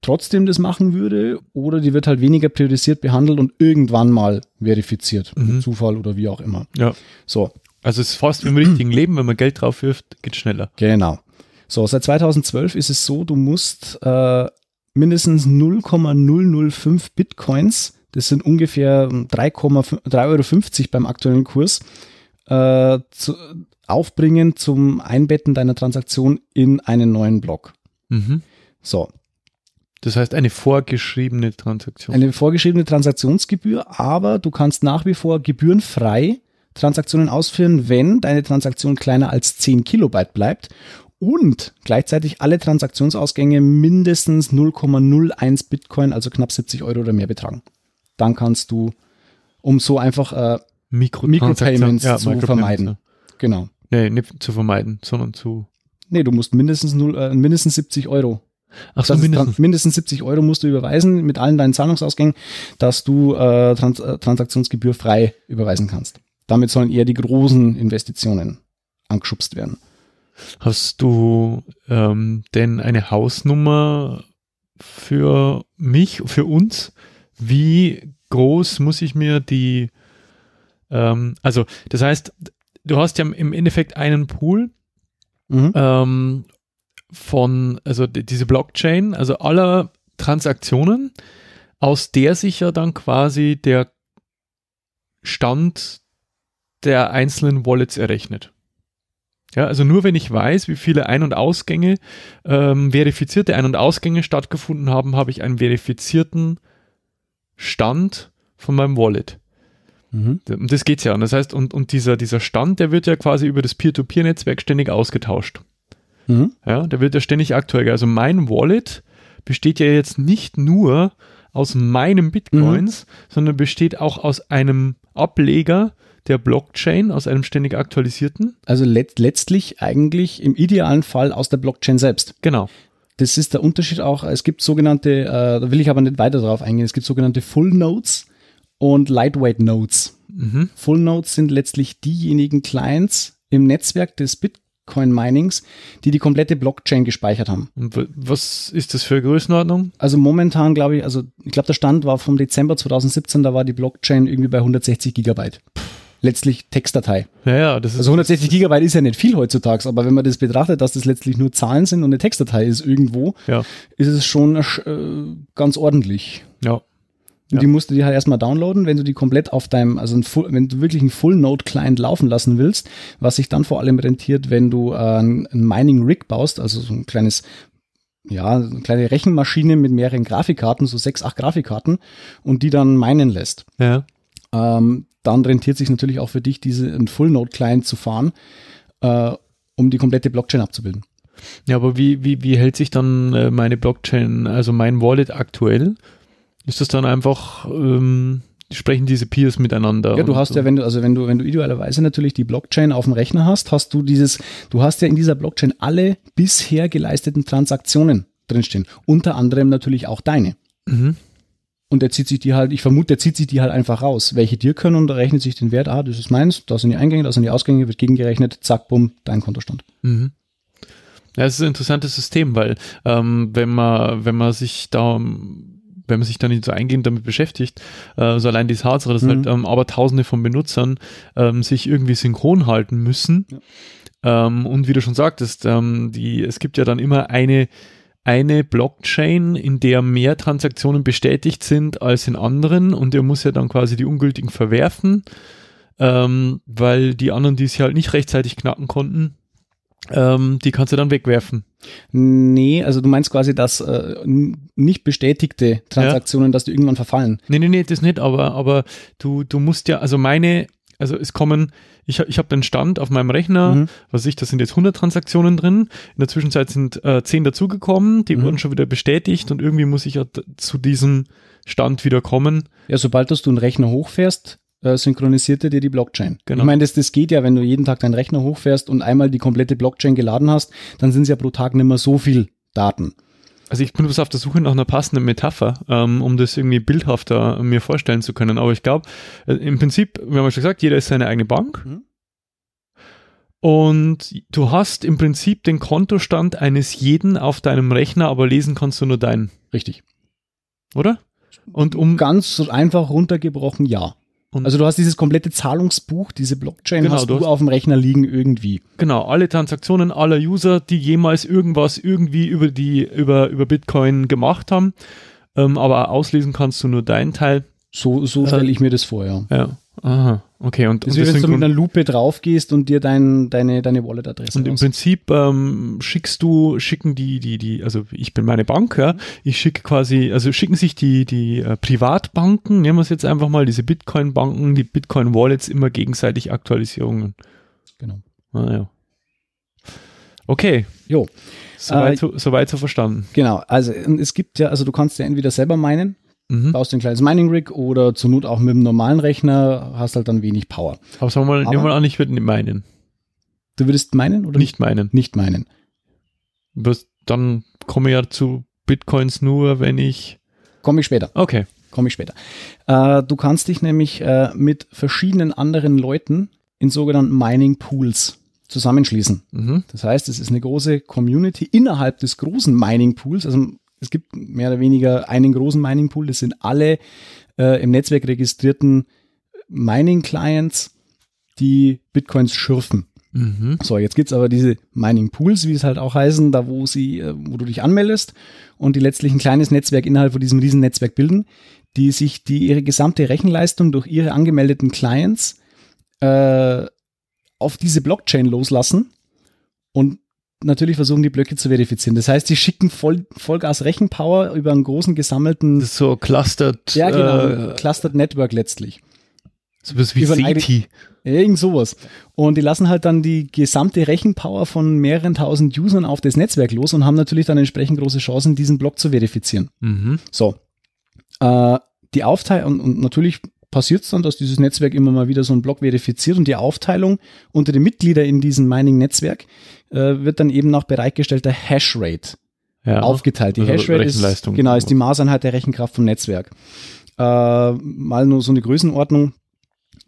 trotzdem das machen würde, oder die wird halt weniger priorisiert behandelt und irgendwann mal verifiziert. Mhm. Zufall oder wie auch immer. Ja. So, Also es ist fast wie im richtigen Leben, wenn man Geld drauf wirft, geht schneller. Genau. So, seit 2012 ist es so, du musst äh, mindestens 0,005 Bitcoins, das sind ungefähr 3,5 3,50 Euro beim aktuellen Kurs, äh, zu, aufbringen zum Einbetten deiner Transaktion in einen neuen Block. Mhm. So, Das heißt eine vorgeschriebene Transaktion. eine vorgeschriebene Transaktionsgebühr, aber du kannst nach wie vor gebührenfrei Transaktionen ausführen, wenn deine Transaktion kleiner als 10 Kilobyte bleibt und gleichzeitig alle Transaktionsausgänge mindestens 0,01 Bitcoin, also knapp 70 Euro oder mehr betragen. Dann kannst du, um so einfach, äh, Mikrotransaktion- Micropayments zu Micropayments, vermeiden. ja. genau. Nee, nicht zu vermeiden, sondern zu. Nee, du musst mindestens, null, äh, mindestens 70 Euro Ach so, mindestens. mindestens 70 Euro musst du überweisen mit allen deinen Zahlungsausgängen, dass du äh, Trans äh, Transaktionsgebühr frei überweisen kannst. Damit sollen eher die großen Investitionen angeschubst werden. Hast du ähm, denn eine Hausnummer für mich, für uns? Wie groß muss ich mir die, ähm, also das heißt, du hast ja im Endeffekt einen Pool Mhm. ähm, von, also diese Blockchain, also aller Transaktionen, aus der sich ja dann quasi der Stand der einzelnen Wallets errechnet. Ja, also nur wenn ich weiß, wie viele Ein- und Ausgänge, ähm, verifizierte Ein- und Ausgänge stattgefunden haben, habe ich einen verifizierten Stand von meinem Wallet. Mhm. Das geht's ja. Und das heißt, und, und dieser, dieser Stand, der wird ja quasi über das Peer-to-Peer-Netzwerk ständig ausgetauscht. Mhm. Ja, der wird ja ständig aktuell. Also mein Wallet besteht ja jetzt nicht nur aus meinem Bitcoins, sondern besteht auch aus einem Ableger der Blockchain, aus einem ständig aktualisierten. Also let letztlich eigentlich im idealen Fall aus der Blockchain selbst. Genau. Das ist der Unterschied auch. Es gibt sogenannte, äh, da will ich aber nicht weiter drauf eingehen, es gibt sogenannte Full Nodes und Lightweight Nodes. Mhm. Full Nodes sind letztlich diejenigen Clients im Netzwerk des Bitcoin Minings, die die komplette Blockchain gespeichert haben. Und was ist das für eine Größenordnung? Also momentan glaube ich, also ich glaube der Stand war vom Dezember 2017, da war die Blockchain irgendwie bei 160 Gigabyte. Letztlich Textdatei. Ja, ja, das ist. Also 160 Gigabyte ist ja nicht viel heutzutage, aber wenn man das betrachtet, dass das letztlich nur Zahlen sind und eine Textdatei ist irgendwo, ja, ist es schon äh, ganz ordentlich. ja. Ja. die musst du dir halt erstmal downloaden, wenn du die komplett auf deinem, also ein Full, wenn du wirklich einen Full-Node-Client laufen lassen willst, was sich dann vor allem rentiert, wenn du äh, ein ein Mining-Rig baust, also so ein kleines, ja, eine kleine Rechenmaschine mit mehreren Grafikkarten, so sechs, acht Grafikkarten, und die dann minen lässt. ja. Ähm, dann rentiert sich natürlich auch für dich, diese einen Full-Node-Client zu fahren, äh, um die komplette Blockchain abzubilden. Ja, aber wie, wie, wie hält sich dann äh, meine Blockchain, also mein Wallet aktuell? Ist das dann einfach, ähm, sprechen diese Peers miteinander? Ja, du hast so? ja, wenn du, also wenn du, wenn du idealerweise natürlich die Blockchain auf dem Rechner hast, hast du dieses, du hast ja in dieser Blockchain alle bisher geleisteten Transaktionen drinstehen. Unter anderem natürlich auch deine. Mhm. Und der zieht sich die halt, ich vermute, der zieht sich die halt einfach raus, welche dir können und rechnet sich den Wert, ah, das ist meins, da sind die Eingänge, da sind die Ausgänge, wird gegengerechnet, zack, bumm, dein Kontostand. Mhm. Ja, es ist ein interessantes System, weil ähm, wenn man, wenn man sich da, wenn man sich da nicht so eingehend damit beschäftigt, äh, so allein die Tatsache, dass Mhm. halt ähm, aber tausende von Benutzern ähm, sich irgendwie synchron halten müssen. Ähm, und wie du schon sagtest, ähm, die, es gibt ja dann immer eine, eine Blockchain, in der mehr Transaktionen bestätigt sind als in anderen und er muss ja dann quasi die ungültigen verwerfen, ähm, weil die anderen, die es halt nicht rechtzeitig knacken konnten, ähm, die kannst du dann wegwerfen. Nee, also du meinst quasi, dass äh, nicht bestätigte Transaktionen, dass die irgendwann verfallen. Nee, nee, nee, das nicht, aber, aber du, du musst ja, also meine, also es kommen, ich, ich habe den Stand auf meinem Rechner, Mhm. was ich, da sind jetzt 100 Transaktionen drin, in der Zwischenzeit sind äh, 10 dazugekommen, die Mhm. wurden schon wieder bestätigt und irgendwie muss ich ja zu diesem Stand wieder kommen. Ja, sobald dass du einen Rechner hochfährst, äh, synchronisiert er dir die Blockchain. Genau. Ich meine, das, das geht ja, wenn du jeden Tag deinen Rechner hochfährst und einmal die komplette Blockchain geladen hast, dann sind es ja pro Tag nicht mehr so viel Daten. Also ich bin bloß auf der Suche nach einer passenden Metapher, ähm, um das irgendwie bildhafter mir vorstellen zu können. Aber ich glaube, äh, im Prinzip, wir haben ja schon gesagt, jeder ist seine eigene Bank. Mhm. Und du hast im Prinzip den Kontostand eines jeden auf deinem Rechner, aber lesen kannst du nur deinen, Richtig. oder? Und um Ganz einfach runtergebrochen, ja. Und- also du hast dieses komplette Zahlungsbuch, diese Blockchain Genau, hast du hast- auf dem Rechner liegen irgendwie. genau alle Transaktionen aller User, die jemals irgendwas irgendwie über die über über Bitcoin gemacht haben, ähm, aber auslesen kannst du nur deinen Teil. So, so Äh, stelle ich mir das vor, ja. Ja, aha, okay. Und, Das und, ist wie wenn du mit einer Lupe drauf gehst und dir dein, deine, deine Wallet-Adresse und im raus- Prinzip ähm, schickst du, schicken die, die, die, also ich bin meine Bank, ja, ich schicke quasi, also schicken sich die, die äh, Privatbanken, nehmen wir es jetzt einfach mal, diese Bitcoin-Banken, die Bitcoin-Wallets immer gegenseitig Aktualisierungen. Genau. Ah, ja. Okay, Jo, soweit Äh, so, soweit so verstanden. genau. Also es gibt ja, also du kannst ja entweder selber meinen, Mhm. baust ein kleines Mining-Rig oder zur Not auch mit dem normalen Rechner, hast halt dann wenig Power. Aber sagen wir mal, nehmen wir an, ich würde nicht meinen. Du würdest meinen oder Nicht meinen. Nicht meinen. Dann komme ich ja zu Bitcoins nur, wenn ich. Komme ich später. Okay. Komme ich später. Äh, du kannst dich nämlich äh, mit verschiedenen anderen Leuten in sogenannten Mining Pools zusammenschließen. Mhm. Das heißt, es ist eine große Community innerhalb des großen Mining Pools. Also es gibt mehr oder weniger einen großen Mining Pool. Das sind alle äh, im Netzwerk registrierten Mining Clients, die Bitcoins schürfen. Mhm. So, jetzt gibt's aber diese Mining Pools, wie es halt auch heißen, da wo sie, äh, wo du dich anmeldest und die letztlich ein kleines Netzwerk innerhalb von diesem riesen Netzwerk bilden, die sich die ihre gesamte Rechenleistung durch ihre angemeldeten Clients äh, auf diese Blockchain loslassen und natürlich versuchen, die Blöcke zu verifizieren. Das heißt, die schicken voll, Vollgas Rechenpower über einen großen gesammelten, so clustered. ja genau, Äh, Clustered Network letztlich. so was wie SETI. Irgend sowas. Und die lassen halt dann die gesamte Rechenpower von mehreren tausend Usern auf das Netzwerk los und haben natürlich dann entsprechend große Chancen, diesen Block zu verifizieren. Mhm. So. Äh, die Aufteilung, und, und natürlich passiert es dann, dass dieses Netzwerk immer mal wieder so einen Block verifiziert und die Aufteilung unter den Mitgliedern in diesem Mining-Netzwerk äh, wird dann eben nach bereitgestellter Hashrate Ja. aufgeteilt. Die Also Hashrate ist, genau, ist die Maßeinheit der Rechenkraft vom Netzwerk. Äh, mal nur so eine Größenordnung.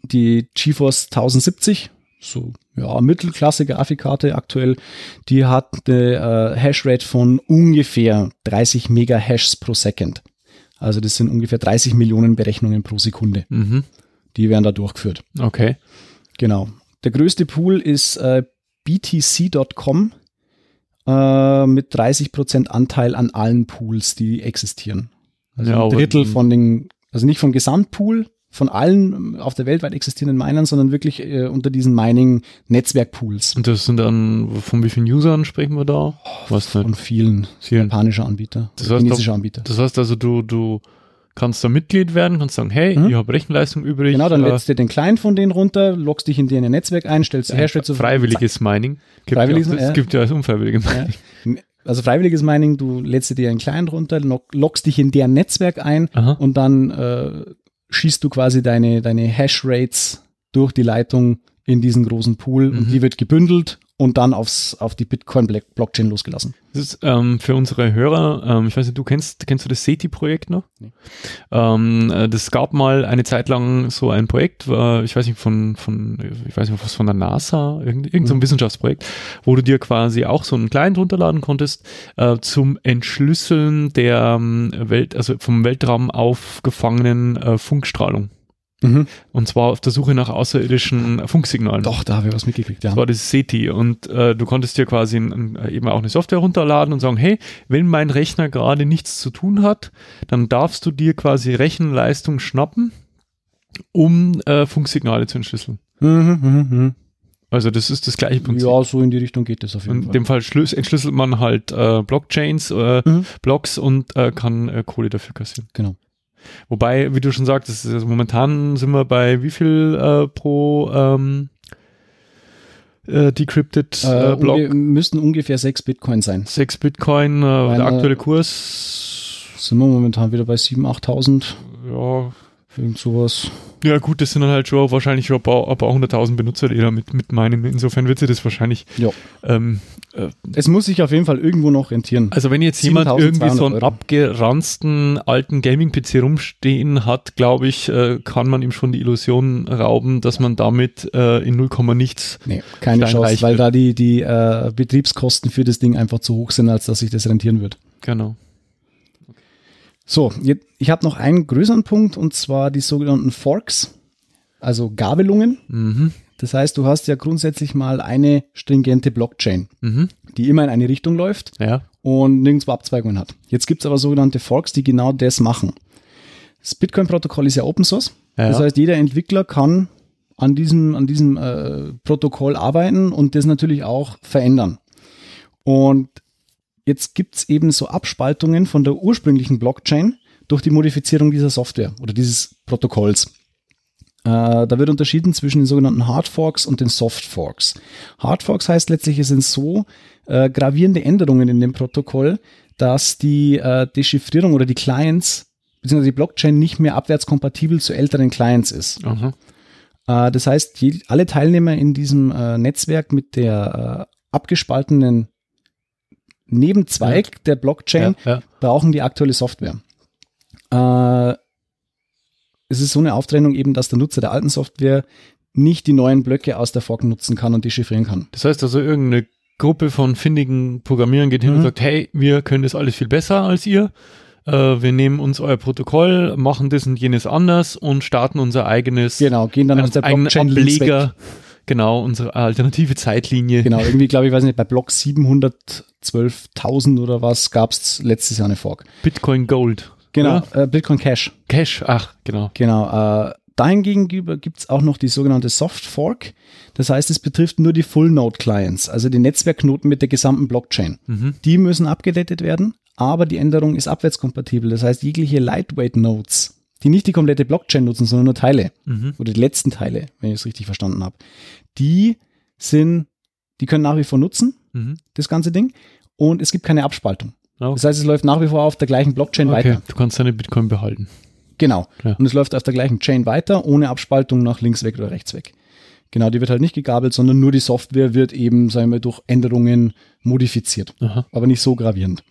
Die GeForce 1070, so ja, Mittelklasse Grafikkarte aktuell, die hat eine äh, Hashrate von ungefähr 30 Megahashes pro Second. Also das sind ungefähr 30 Millionen Berechnungen pro Sekunde. Mhm. Die werden da durchgeführt. Okay. Genau. Der größte Pool ist äh, btc.com äh, mit 30% Anteil an allen Pools, die existieren. Also Ja, ein Drittel von den, also nicht vom Gesamtpool, von allen ähm, auf der weltweit existierenden Minern, sondern wirklich äh, unter diesen Mining-Netzwerkpools Und das sind dann, von wie vielen Usern sprechen wir da? Was nicht. von vielen Vielen. japanischer Anbieter, Das heißt, chinesischer Anbieter. Das heißt also, du, du kannst da Mitglied werden, kannst sagen, hey, Mhm. ich habe Rechenleistung übrig. Genau, dann äh, lädst du den Client von denen runter, loggst dich in deren Netzwerk ein, stellst Hashrate zur Freiwilliges Mining. Gibt Freiwilliges, ja, auch- das ja. gibt ja als unfreiwillige Ja. Mining. Also freiwilliges Mining, du lädst dir einen Client runter, log- loggst dich in deren Netzwerk ein Aha. und dann äh, schießt du quasi deine, deine Hash-Rates durch die Leitung in diesen großen Pool und Mhm. die wird gebündelt und dann aufs, auf die Bitcoin-Blockchain losgelassen. Das ist ähm, für unsere Hörer, ähm, ich weiß nicht, du kennst, kennst du das SETI-Projekt noch? Nee. Ähm, äh, das gab mal eine Zeit lang so ein Projekt, äh, ich weiß nicht, von, von, ich weiß nicht, was von der NASA, irgend, irgendein so Mhm. Wissenschaftsprojekt, wo du dir quasi auch so einen Client runterladen konntest äh, zum Entschlüsseln der ähm, Welt, also vom Weltraum aufgefangenen äh, Funkstrahlung. Mhm. Und zwar auf der Suche nach außerirdischen Funksignalen. Doch, da habe ich was mitgekriegt, ja. Das war das SETI und äh, du konntest dir quasi ein, ein, eben auch eine Software runterladen und sagen, hey, wenn mein Rechner gerade nichts zu tun hat, dann darfst du dir quasi Rechenleistung schnappen, um äh, Funksignale zu entschlüsseln. Mhm, mhm, mhm. Also das ist das gleiche Prinzip. Ja, so in die Richtung geht es auf jeden in Fall. dem Fall schlüs- entschlüsselt man halt äh, Blockchains, äh, Mhm. Blocks und äh, kann äh, Kohle dafür kassieren. Genau. Wobei, wie du schon sagtest, also momentan sind wir bei wie viel äh, pro ähm, äh, decrypted äh, Äh, Block? unge müssten ungefähr sechs Bitcoin sein. 6 Bitcoin, äh, der Meine- aktuelle Kurs, Sind wir momentan wieder bei 7.000, 8.000, ja, irgend sowas. ja gut, das sind dann halt schon wahrscheinlich schon ein paar, ein paar hunderttausend Benutzer, die da mit, mit meinen. Insofern wird sich das wahrscheinlich, Ja. ähm, äh, Es muss sich auf jeden Fall irgendwo noch rentieren. also wenn jetzt jemand irgendwie so einen 7.200 Euro. abgeranzten alten Gaming-PC rumstehen hat, glaube ich, äh, kann man ihm schon die Illusion rauben, dass man damit äh, in 0, nichts Nee, keine Chance, weil wird. da die, die äh, Betriebskosten für das Ding einfach zu hoch sind, als dass sich das rentieren wird. Genau. So, ich habe noch einen größeren Punkt und zwar die sogenannten Forks, also Gabelungen. Mhm. Das heißt, du hast ja grundsätzlich mal eine stringente Blockchain, Mhm. die immer in eine Richtung läuft Ja. und nirgendwo Abzweigungen hat. Jetzt gibt es aber sogenannte Forks, die genau das machen. Das Bitcoin-Protokoll ist ja Open Source. Ja. Das heißt, jeder Entwickler kann an diesem, an diesem äh, Protokoll arbeiten und das natürlich auch verändern. Und jetzt gibt es eben so Abspaltungen von der ursprünglichen Blockchain durch die Modifizierung dieser Software oder dieses Protokolls. Äh, da wird unterschieden zwischen den sogenannten Hard Forks und den Soft Forks. Hard Forks heißt letztlich, es sind so äh, gravierende Änderungen in dem Protokoll, dass die äh, Dechiffrierung oder die Clients beziehungsweise die Blockchain nicht mehr abwärtskompatibel zu älteren Clients ist. Äh, das heißt, je, alle Teilnehmer in diesem äh, Netzwerk mit der äh, abgespaltenen Nebenzweig der Blockchain Ja, ja. brauchen die aktuelle Software. Äh, es ist so eine Auftrennung eben, dass der Nutzer der alten Software nicht die neuen Blöcke aus der Fork nutzen kann und dechiffrieren kann. Das heißt also, irgendeine Gruppe von findigen Programmierern geht hin und Mhm. sagt, hey, wir können das alles viel besser als ihr. Äh, wir nehmen uns euer Protokoll, machen das und jenes anders und starten unser eigenes Genau, gehen dann aus der eigenen Blockchain links weg. Ableger. Genau, unsere alternative Zeitlinie. Genau, irgendwie glaube ich, weiß nicht, bei Block 712.000 oder was gab es letztes Jahr eine Fork. Bitcoin Gold. Genau, äh, Bitcoin Cash. Cash, ach, genau. Genau. Äh, dahingegenüber gibt es auch noch die sogenannte Soft Fork. Das heißt, es betrifft nur die Full Node Clients, also die Netzwerkknoten mit der gesamten Blockchain. Mhm. Die müssen abgedatet werden, aber die Änderung ist abwärtskompatibel. Das heißt, jegliche Lightweight Nodes, die nicht die komplette Blockchain nutzen, sondern nur Teile Mhm. oder die letzten Teile, wenn ich es richtig verstanden habe, die sind, die können nach wie vor nutzen, Mhm. das ganze Ding, und es gibt keine Abspaltung. Okay. Das heißt, es läuft nach wie vor auf der gleichen Blockchain okay, weiter. du kannst deine Bitcoin behalten. Genau. Ja. Und es läuft auf der gleichen Chain weiter, ohne Abspaltung nach links weg oder rechts weg. Genau, die wird halt nicht gegabelt, sondern nur die Software wird eben, sagen wir, durch Änderungen modifiziert. Aha. Aber nicht so gravierend.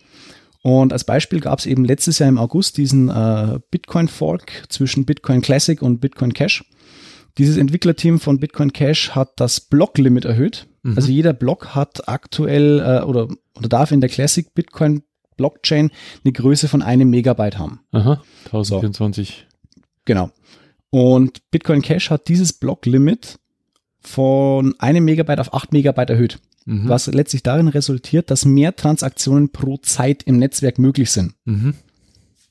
Und als Beispiel gab es eben letztes Jahr im August diesen äh, Bitcoin Fork zwischen Bitcoin Classic und Bitcoin Cash. Dieses Entwicklerteam von Bitcoin Cash hat das Blocklimit erhöht. Mhm. Also jeder Block hat aktuell äh, oder, oder darf in der Classic Bitcoin Blockchain eine Größe von einem Megabyte haben. Aha, 1024. Genau. Und Bitcoin Cash hat dieses Blocklimit von einem Megabyte auf 8 Megabyte erhöht, Mhm. was letztlich darin resultiert, dass mehr Transaktionen pro Zeit im Netzwerk möglich sind. Mhm.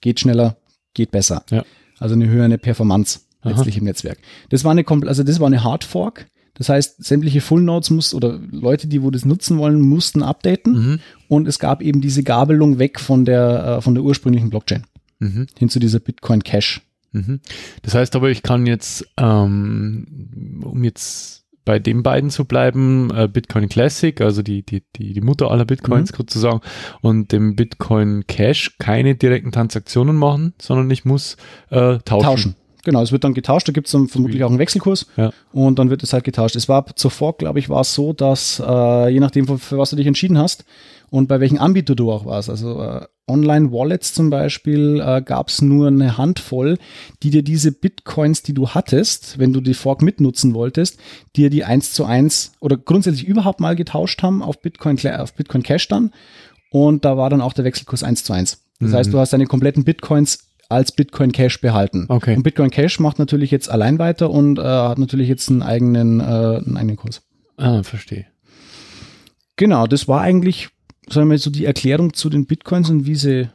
Geht schneller, geht besser. Ja. Also eine höhere Performance Aha. letztlich im Netzwerk. Das war eine, also das war eine Hard Fork. Das heißt, sämtliche Full Nodes muss oder Leute, die wo das nutzen wollen, mussten updaten. Mhm. Und es gab eben diese Gabelung weg von der, äh, von der ursprünglichen Blockchain Mhm. hin zu dieser Bitcoin Cash. Mhm. Das heißt aber, ich kann jetzt, ähm, um jetzt bei den beiden zu bleiben, äh, Bitcoin Classic, also die, die, die, die Mutter aller Bitcoins Mhm. sozusagen, und dem Bitcoin Cash keine direkten Transaktionen machen, sondern ich muss äh, tauschen. Tauschen. Genau, es wird dann getauscht, da gibt es dann vermutlich auch einen Wechselkurs Ja. und dann wird es halt getauscht. Es war zuvor, glaube ich, war es so, dass äh, je nachdem, für, für was du dich entschieden hast und bei welchem Anbieter du auch warst, also äh, Online-Wallets zum Beispiel, äh, gab es nur eine Handvoll, die dir diese Bitcoins, die du hattest, wenn du die Fork mitnutzen wolltest, dir die eins zu eins oder grundsätzlich überhaupt mal getauscht haben auf Bitcoin, auf Bitcoin Cash dann und da war dann auch der Wechselkurs eins zu eins. Das Mhm. heißt, du hast deine kompletten Bitcoins als Bitcoin Cash behalten. Okay. Und Bitcoin Cash macht natürlich jetzt allein weiter und äh, hat natürlich jetzt einen eigenen, äh, einen eigenen Kurs. Ah, verstehe. Genau, das war eigentlich, sagen wir mal, so die Erklärung zu den Bitcoins und wie sie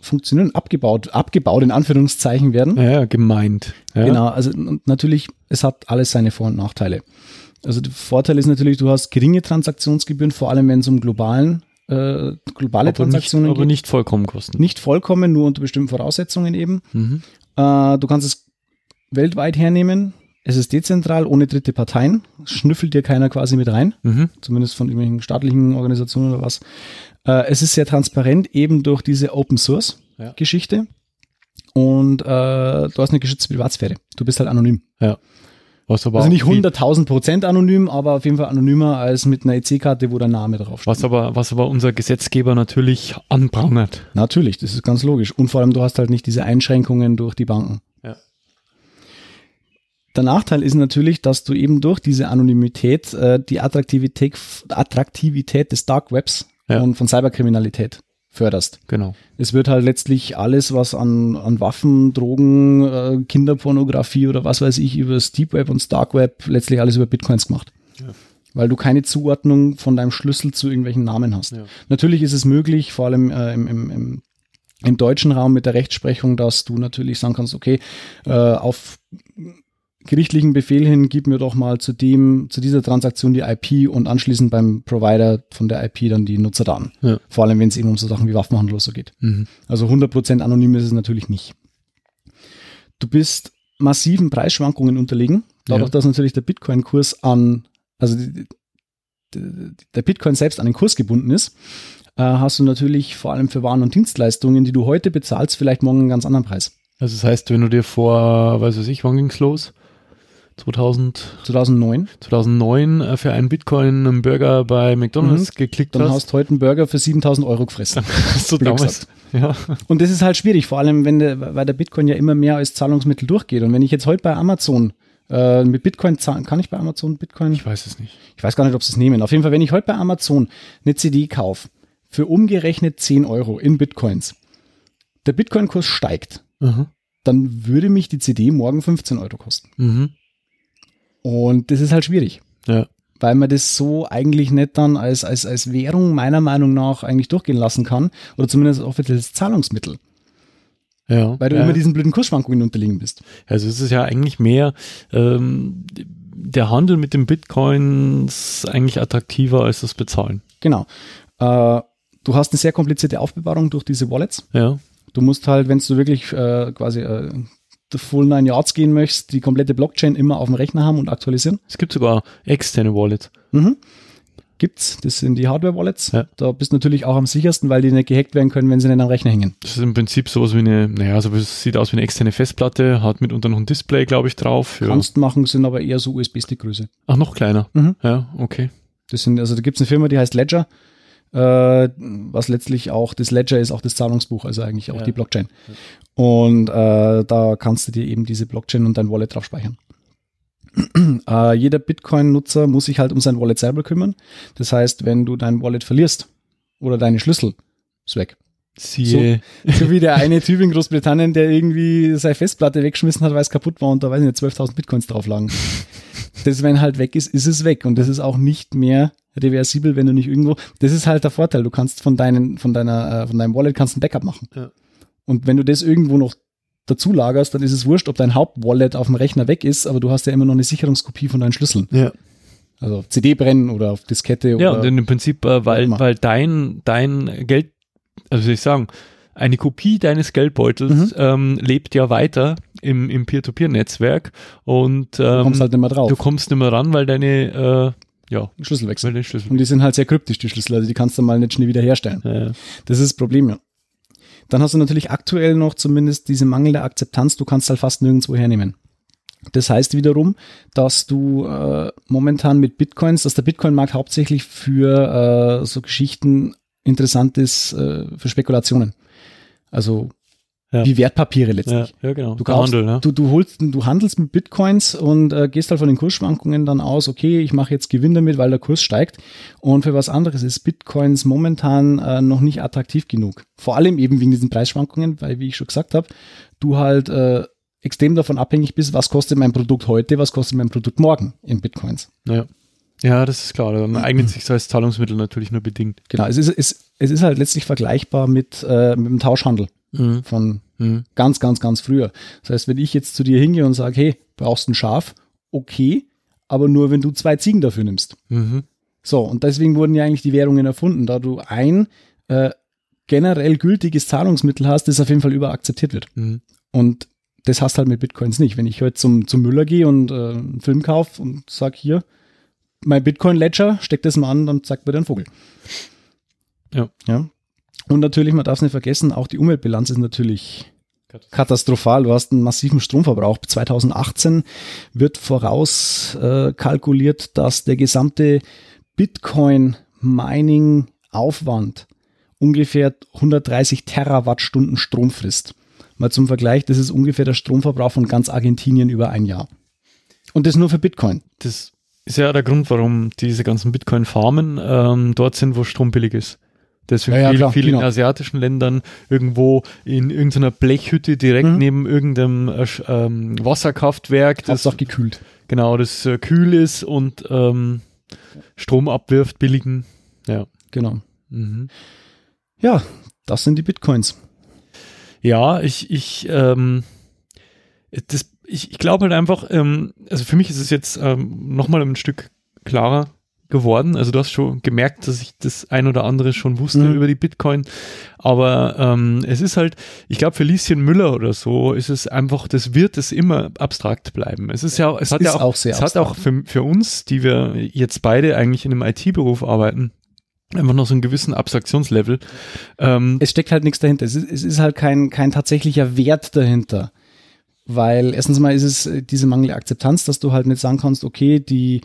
funktionieren, abgebaut, abgebaut in Anführungszeichen werden. Ja, gemeint. Ja. Genau, also natürlich, es hat alles seine Vor- und Nachteile. Also der Vorteil ist natürlich, du hast geringe Transaktionsgebühren, vor allem wenn es um globalen, äh, globale aber Transaktionen nicht, aber nicht vollkommen kosten. Nicht vollkommen, nur unter bestimmten Voraussetzungen eben. Mhm. Äh, du kannst es weltweit hernehmen. Es ist dezentral, ohne dritte Parteien. Schnüffelt dir keiner quasi mit rein, Mhm. zumindest von irgendwelchen staatlichen Organisationen oder was. Äh, es ist sehr transparent, eben durch diese Open Source Ja. Geschichte. Und äh, du hast eine geschützte Privatsphäre. Du bist halt anonym. Was aber also nicht auch viel- 100.000 Prozent anonym, aber auf jeden Fall anonymer als mit einer EC-Karte, wo dein Name draufsteht. Was aber, was aber unser Gesetzgeber natürlich anprangert. Natürlich, das ist ganz logisch. Und vor allem, du hast halt nicht diese Einschränkungen durch die Banken. Ja. Der Nachteil ist natürlich, dass du eben durch diese Anonymität äh, die Attraktivität, Attraktivität des Dark Webs Ja. und von Cyberkriminalität förderst. Genau. Es wird halt letztlich alles, was an, an Waffen, Drogen, äh, Kinderpornografie oder was weiß ich über das Deep Web und das Dark Web letztlich alles über Bitcoins gemacht. Ja. Weil du keine Zuordnung von deinem Schlüssel zu irgendwelchen Namen hast. Ja. Natürlich ist es möglich, vor allem äh, im, im, im, im deutschen Raum mit der Rechtsprechung, dass du natürlich sagen kannst, okay, äh, auf gerichtlichen Befehl hin, gib mir doch mal zu dem, zu dieser Transaktion die IP und anschließend beim Provider von der IP dann die Nutzerdaten. Ja. Vor allem, wenn es eben um so Sachen wie Waffenhandel so geht. Mhm. Also 100% anonym ist es natürlich nicht. Du bist massiven Preisschwankungen unterlegen, dadurch, Ja. dass natürlich der Bitcoin-Kurs an, also die, die, der Bitcoin selbst an den Kurs gebunden ist, äh, hast du natürlich vor allem für Waren und Dienstleistungen, die du heute bezahlst, vielleicht morgen einen ganz anderen Preis. Also das heißt, wenn du dir vor, weiß was ich, wann ging's los? 2000, 2009, 2009 äh, für einen Bitcoin einen Burger bei McDonalds geklickt dann hast. hast du heute einen Burger für 7000 Euro gefressen. hast du Blöd damals, ja. Und das ist halt schwierig, vor allem wenn der, weil der Bitcoin ja immer mehr als Zahlungsmittel durchgeht. Und wenn ich jetzt heute bei Amazon äh, mit Bitcoin zahlen, kann ich bei Amazon Bitcoin? Ich weiß es nicht. Ich weiß gar nicht, ob sie es nehmen. Auf jeden Fall, wenn ich heute bei Amazon eine CD kaufe, für umgerechnet 10 Euro in Bitcoins, der Bitcoin-Kurs steigt, Mhm. dann würde mich die CD morgen 15 Euro kosten. Mhm. Und das ist halt schwierig, Ja. weil man das so eigentlich nicht dann als, als, als Währung meiner Meinung nach eigentlich durchgehen lassen kann oder zumindest als offizielles Zahlungsmittel, Ja. weil du ja. immer diesen blöden Kursschwankungen unterlegen bist. Also es ist ja eigentlich mehr ähm, der Handel mit den Bitcoins eigentlich attraktiver als das Bezahlen. Genau. Äh, du hast eine sehr komplizierte Aufbewahrung durch diese Wallets. Ja. Du musst halt, wenn du wirklich äh, quasi äh, the full nine yards gehen möchtest, die komplette Blockchain immer auf dem Rechner haben und aktualisieren. Es gibt sogar externe Wallets. Mhm. Gibt's. Das sind die Hardware-Wallets. Ja. Da bist du natürlich auch am sichersten, weil die nicht gehackt werden können, wenn sie nicht am Rechner hängen. Das ist im Prinzip sowas wie eine, naja, also es sieht aus wie eine externe Festplatte, hat mitunter noch ein Display, glaube ich, drauf. Ja. Kannst machen, sind aber eher so USB-Stick-Größe. Ach, noch kleiner. Mhm. Ja, okay. Das sind, also da gibt's eine Firma, die heißt Ledger, was letztlich auch, das Ledger ist auch das Zahlungsbuch, also eigentlich auch Ja. die Blockchain. Und äh, da kannst du dir eben diese Blockchain und dein Wallet drauf speichern. äh, jeder Bitcoin-Nutzer muss sich halt um sein Wallet selber kümmern. Das heißt, wenn du dein Wallet verlierst oder deine Schlüssel, ist weg. Siehe, So wie der eine Typ in Großbritannien, der irgendwie seine Festplatte weggeschmissen hat, weil es kaputt war und da weiß ich nicht, 12.000 Bitcoins drauf lagen. Das, wenn halt weg ist, ist es weg. Und das ist auch nicht mehr reversibel, wenn du nicht irgendwo, das ist halt der Vorteil. Du kannst von deinen, von deiner, äh, von deinem Wallet kannst ein Backup machen. Ja. Und wenn du das irgendwo noch dazu lagerst, dann ist es wurscht, ob dein Hauptwallet auf dem Rechner weg ist, aber du hast ja immer noch eine Sicherungskopie von deinen Schlüsseln. ja. Also auf CD brennen oder auf Diskette Ja, oder und im Prinzip, äh, weil, weil dein, dein Geld, also soll ich sagen, eine Kopie deines Geldbeutels Mhm. ähm, lebt ja weiter im, im Peer-to-Peer-Netzwerk und du ähm, kommst halt nicht mehr drauf. du kommst nicht mehr ran, weil deine, äh, ja, Schlüssel weil Schlüssel. Und die sind halt sehr kryptisch, die Schlüssel. Also die kannst du mal nicht schnell wieder herstellen. Äh, Das ist das Problem, ja. Dann hast du natürlich aktuell noch zumindest diese mangelnde Akzeptanz, du kannst halt fast nirgendwo hernehmen. Das heißt wiederum, dass du äh, momentan mit Bitcoins, dass der Bitcoin-Markt hauptsächlich für äh, so Geschichten interessant ist, äh, für Spekulationen. Also ja. wie Wertpapiere letztlich. Ja, ja genau. Du, kaufst, Handel, ne? du, du, holst, du handelst mit Bitcoins und äh, gehst halt von den Kursschwankungen dann aus, okay, ich mache jetzt Gewinn damit, weil der Kurs steigt. Und für was anderes ist Bitcoins momentan äh, noch nicht attraktiv genug. Vor allem eben wegen diesen Preisschwankungen, weil, wie ich schon gesagt habe, du halt äh, extrem davon abhängig bist, was kostet mein Produkt heute, was kostet mein Produkt morgen in Bitcoins. Ja. Ja, das ist klar. Dann eignet sich so als Zahlungsmittel natürlich nur bedingt. Genau, es ist, es, es ist halt letztlich vergleichbar mit, äh, mit dem Tauschhandel mhm. von mhm. ganz, ganz, ganz früher. Das heißt, wenn ich jetzt zu dir hingehe und sage, hey, brauchst ein Schaf, okay, aber nur wenn du zwei Ziegen dafür nimmst. Mhm. So, und deswegen wurden ja eigentlich die Währungen erfunden, da du ein äh, generell gültiges Zahlungsmittel hast, das auf jeden Fall überakzeptiert wird. Mhm. Und das hast halt mit Bitcoins nicht. Wenn ich heute zum, zum Müller gehe und äh, einen Film kaufe und sage hier, mein Bitcoin-Ledger, steck das mal an, dann zeigt mir den Vogel. Ja. ja. Und natürlich, man darf es nicht vergessen, auch die Umweltbilanz ist natürlich katastrophal. Du hast einen massiven Stromverbrauch. 2018 wird voraus äh, kalkuliert, dass der gesamte Bitcoin-Mining-Aufwand ungefähr 130 Terawattstunden Strom frisst. Mal zum Vergleich, das ist ungefähr der Stromverbrauch von ganz Argentinien über ein Jahr. Und das nur für Bitcoin. Das ist ja der Grund, warum diese ganzen Bitcoin-Farmen ähm, dort sind, wo Strom billig ist. Deswegen ja, ja, viel, viel genau. in asiatischen Ländern irgendwo in irgendeiner Blechhütte direkt mhm. neben irgendeinem äh, ähm, Wasserkraftwerk. Das auch gekühlt. Genau, das äh, kühl ist und ähm, Strom abwirft, billigen. Ja. Genau. Mhm. Ja, das sind die Bitcoins. Ja, ich, ich, ähm, das, ich, ich glaube halt einfach, ähm, also für mich ist es jetzt ähm, nochmal ein Stück klarer geworden. Also du hast schon gemerkt, dass ich das ein oder andere schon wusste mhm. über die Bitcoin. Aber ähm, es ist halt, ich glaube für Lieschen Müller oder so ist es einfach, das wird es immer abstrakt bleiben. Es ist ja, es, es hat ja auch, auch es abstrakt. hat auch für, für uns, die wir jetzt beide eigentlich in einem IT-Beruf arbeiten, einfach noch so einen gewissen Abstraktionslevel. Ähm, es steckt halt nichts dahinter. Es ist, es ist halt kein, kein tatsächlicher Wert dahinter. Weil erstens mal ist es äh, diese mangelnde Akzeptanz, dass du halt nicht sagen kannst, okay, die,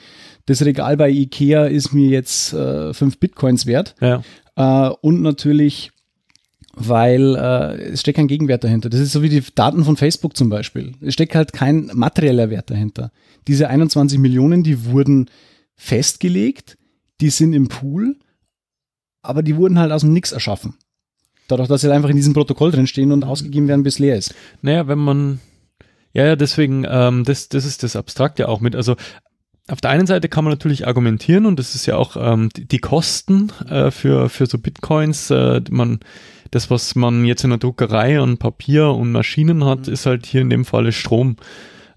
das Regal bei Ikea ist mir jetzt äh, fünf Bitcoins wert. Ja. Äh, und natürlich, weil äh, es steckt kein Gegenwert dahinter. Das ist so wie die Daten von Facebook zum Beispiel. Es steckt halt kein materieller Wert dahinter. Diese 21 Millionen, die wurden festgelegt, die sind im Pool aber die wurden halt aus dem Nix erschaffen. Dadurch, dass sie halt einfach in diesem Protokoll drin stehen und ausgegeben werden, bis leer ist. Naja, wenn man, ja, ja, deswegen, ähm, das, das ist das Abstrakte auch mit. Also auf der einen Seite kann man natürlich argumentieren und das ist ja auch ähm, die, die Kosten äh, für, für so Bitcoins. Äh, man, das, was man jetzt in der Druckerei und Papier und Maschinen hat, mhm. ist halt hier in dem Falle Strom,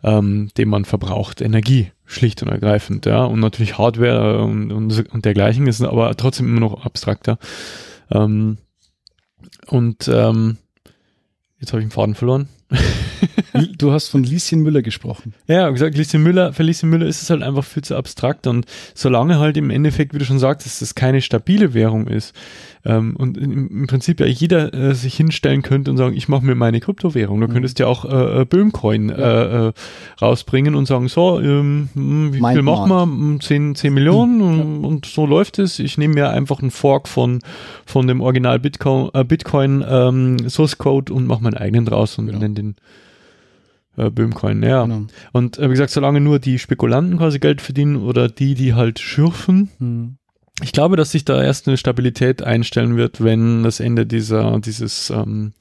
ähm, den man verbraucht, Energie schlicht und ergreifend, ja. Und natürlich Hardware und, und, und dergleichen ist aber trotzdem immer noch abstrakter. Ähm, und ähm, jetzt habe ich den Faden verloren. du hast von Lieschen Müller gesprochen. Ja, gesagt, Lieschen Müller, für Lieschen Müller ist es halt einfach viel zu abstrakt und solange halt im Endeffekt, wie du schon sagst, dass das keine stabile Währung ist ähm, und im, Prinzip ja jeder äh, sich hinstellen könnte und sagen, ich mache mir meine Kryptowährung. Du mhm. könntest ja auch äh, äh Böhmcoin ja. Äh, äh, rausbringen und sagen, so, ähm, hm, wie mein viel machen wir? 10, 10 Millionen mhm. und, und, so läuft es. Ich nehme mir einfach einen Fork von, von dem Original Bitcoin, äh, Bitcoin ähm, Source Code und mache meinen eigenen draus und genau. nenne den äh, Böhmcoin, ja. Genau. Und äh, wie gesagt, solange nur die Spekulanten quasi Geld verdienen oder die, die halt schürfen, hm. ich glaube, dass sich da erst eine Stabilität einstellen wird, wenn das Ende dieser, dieses ähm,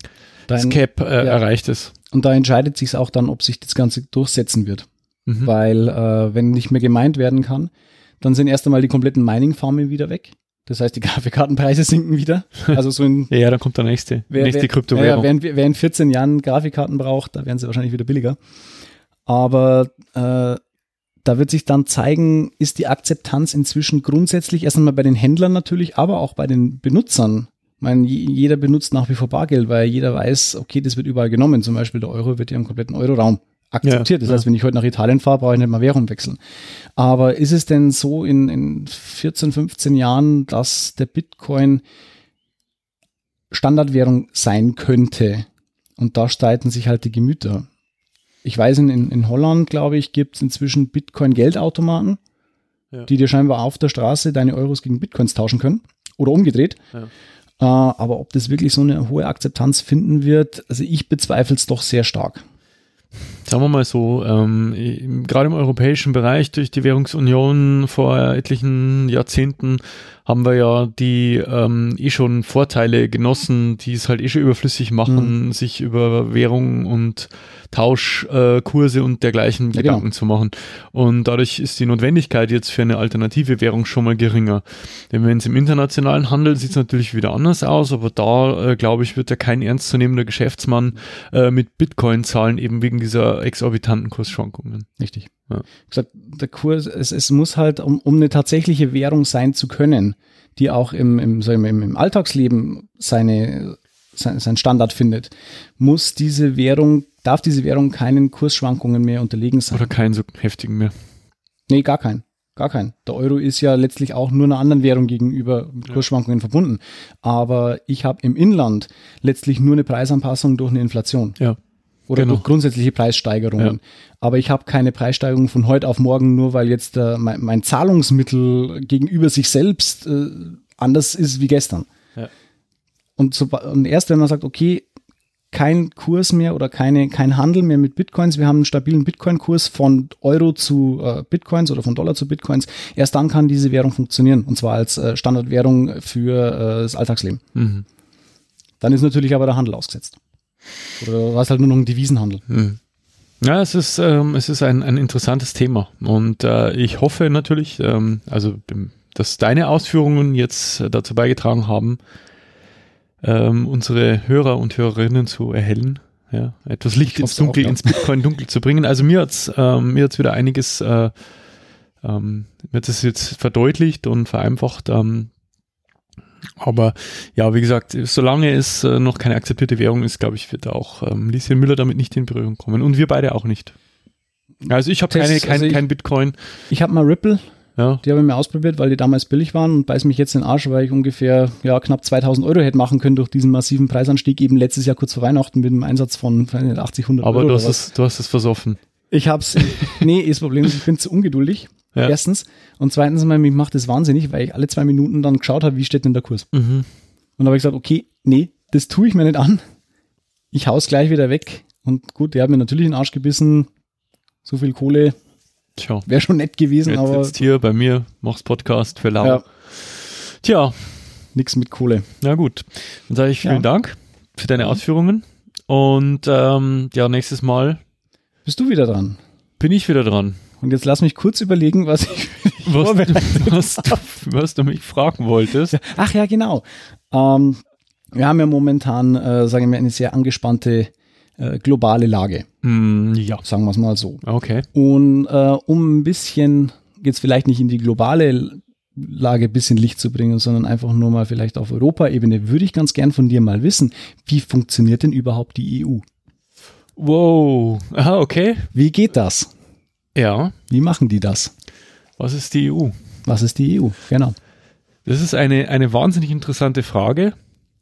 Dein, Cap äh, ja. erreicht ist. Und da entscheidet sich auch dann, ob sich das Ganze durchsetzen wird. Mhm. Weil äh, wenn nicht mehr gemeint werden kann, dann sind erst einmal die kompletten Mining-Farmen wieder weg. Das heißt, die Grafikkartenpreise sinken wieder. Also so in, ja, dann kommt der nächste, wer, nächste wer, Kryptowährung. Ja, wer, wer, in 14 Jahren Grafikkarten braucht, da werden sie wahrscheinlich wieder billiger. Aber äh, da wird sich dann zeigen, ist die Akzeptanz inzwischen grundsätzlich erst einmal bei den Händlern natürlich, aber auch bei den Benutzern. Ich meine, jeder benutzt nach wie vor Bargeld, weil jeder weiß, okay, das wird überall genommen. Zum Beispiel der Euro wird ja im kompletten Euroraum akzeptiert. Ja, das heißt, wenn ich heute nach Italien fahre, brauche ich nicht mal Währung wechseln. Aber ist es denn so in, in 14, 15 Jahren, dass der Bitcoin Standardwährung sein könnte? Und da streiten sich halt die Gemüter. Ich weiß, in, in Holland, glaube ich, gibt es inzwischen Bitcoin-Geldautomaten, ja. die dir scheinbar auf der Straße deine Euros gegen Bitcoins tauschen können. Oder umgedreht. Ja. Äh, aber ob das wirklich so eine hohe Akzeptanz finden wird, also ich bezweifle es doch sehr stark sagen wir mal so, ähm, gerade im europäischen Bereich durch die Währungsunion vor etlichen Jahrzehnten haben wir ja die ähm, eh schon Vorteile genossen, die es halt eh schon überflüssig machen, mhm. sich über Währung und Tauschkurse äh, und dergleichen ja, Gedanken genau. zu machen. Und dadurch ist die Notwendigkeit jetzt für eine alternative Währung schon mal geringer. Denn wenn es im internationalen Handel sieht es natürlich wieder anders aus, aber da, äh, glaube ich, wird ja kein ernstzunehmender Geschäftsmann äh, mit Bitcoin zahlen, eben wegen dieser exorbitanten Kursschwankungen. Richtig. Ja. Gesagt, der Kurs, es, es muss halt, um, um eine tatsächliche Währung sein zu können, die auch im, im, im, im Alltagsleben seine, sein, sein Standard findet, muss diese Währung, darf diese Währung keinen Kursschwankungen mehr unterlegen sein. Oder keinen so heftigen mehr. Nee, gar keinen. Gar keinen. Der Euro ist ja letztlich auch nur einer anderen Währung gegenüber mit Kursschwankungen ja. verbunden. Aber ich habe im Inland letztlich nur eine Preisanpassung durch eine Inflation. Ja. Oder genau. durch grundsätzliche Preissteigerungen. Ja. Aber ich habe keine Preissteigerung von heute auf morgen, nur weil jetzt äh, mein, mein, Zahlungsmittel gegenüber sich selbst äh, anders ist wie gestern. Ja. Und, so, und erst wenn man sagt, okay, kein Kurs mehr oder keine, kein Handel mehr mit Bitcoins. Wir haben einen stabilen Bitcoin-Kurs von Euro zu äh, Bitcoins oder von Dollar zu Bitcoins. Erst dann kann diese Währung funktionieren und zwar als äh, Standardwährung für äh, das Alltagsleben. Mhm. Dann ist natürlich aber der Handel ausgesetzt. Oder war es halt nur noch ein Devisenhandel? Hm. Ja, es ist, ähm, es ist ein, ein interessantes Thema und äh, ich hoffe natürlich, ähm, also dass deine Ausführungen jetzt äh, dazu beigetragen haben, ähm, unsere Hörer und Hörerinnen zu erhellen, ja, etwas Licht ins Dunkel, auch, ja. ins Bitcoin-Dunkel zu bringen. Also mir hat's ähm, mir hat's wieder einiges, äh, ähm, mir hat es jetzt verdeutlicht und vereinfacht, ähm, aber ja, wie gesagt, solange es äh, noch keine akzeptierte Währung ist, glaube ich, wird auch ähm, Lieschen Müller damit nicht in Berührung kommen. Und wir beide auch nicht. Also ich habe keine, kein, also kein Bitcoin. Ich habe mal Ripple. Ja. Die habe ich mir ausprobiert, weil die damals billig waren und beiß mich jetzt in den Arsch, weil ich ungefähr ja, knapp 2000 Euro hätte machen können durch diesen massiven Preisanstieg eben letztes Jahr kurz vor Weihnachten mit einem Einsatz von 80, 100 Aber Euro. Aber du, hast es, du hast es versoffen. Ich hab's, nee, ist Problem, ich bin zu ungeduldig. Ja. Erstens. Und zweitens, mich macht das wahnsinnig, weil ich alle zwei Minuten dann geschaut habe, wie steht denn der Kurs. Mhm. Und habe ich gesagt, okay, nee, das tue ich mir nicht an. Ich hau's gleich wieder weg. Und gut, der hat mir natürlich den Arsch gebissen. So viel Kohle. Wäre schon nett gewesen, Jetzt aber. Jetzt hier bei mir, machst Podcast für Lau. Ja. Tja. Nix mit Kohle. Na gut. Dann sage ich vielen ja. Dank für deine Ausführungen. Und ähm, ja, nächstes Mal. Bist du wieder dran? Bin ich wieder dran. Und jetzt lass mich kurz überlegen, was ich was, du, was, du, was du mich fragen wolltest. Ach ja, genau. Ähm, wir haben ja momentan, äh, sagen wir, eine sehr angespannte äh, globale Lage. Mm, ja. Sagen wir es mal so. Okay. Und äh, um ein bisschen, jetzt vielleicht nicht in die globale Lage ein bisschen Licht zu bringen, sondern einfach nur mal vielleicht auf Europaebene, würde ich ganz gern von dir mal wissen, wie funktioniert denn überhaupt die EU? Wow, aha, okay. Wie geht das? Ja. Wie machen die das? Was ist die EU? Was ist die EU? Genau. Das ist eine, eine wahnsinnig interessante Frage,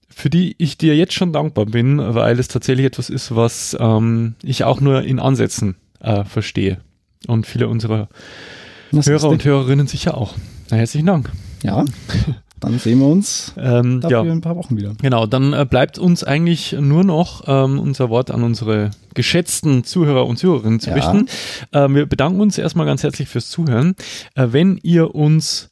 für die ich dir jetzt schon dankbar bin, weil es tatsächlich etwas ist, was ähm, ich auch nur in Ansätzen äh, verstehe. Und viele unserer was Hörer und Hörerinnen sicher auch. Na, herzlichen Dank. Ja. Dann sehen wir uns ähm, dafür ja. in ein paar Wochen wieder. Genau, dann äh, bleibt uns eigentlich nur noch ähm, unser Wort an unsere geschätzten Zuhörer und Zuhörerinnen zu ja. richten. Äh, wir bedanken uns erstmal ganz herzlich fürs Zuhören. Äh, wenn ihr uns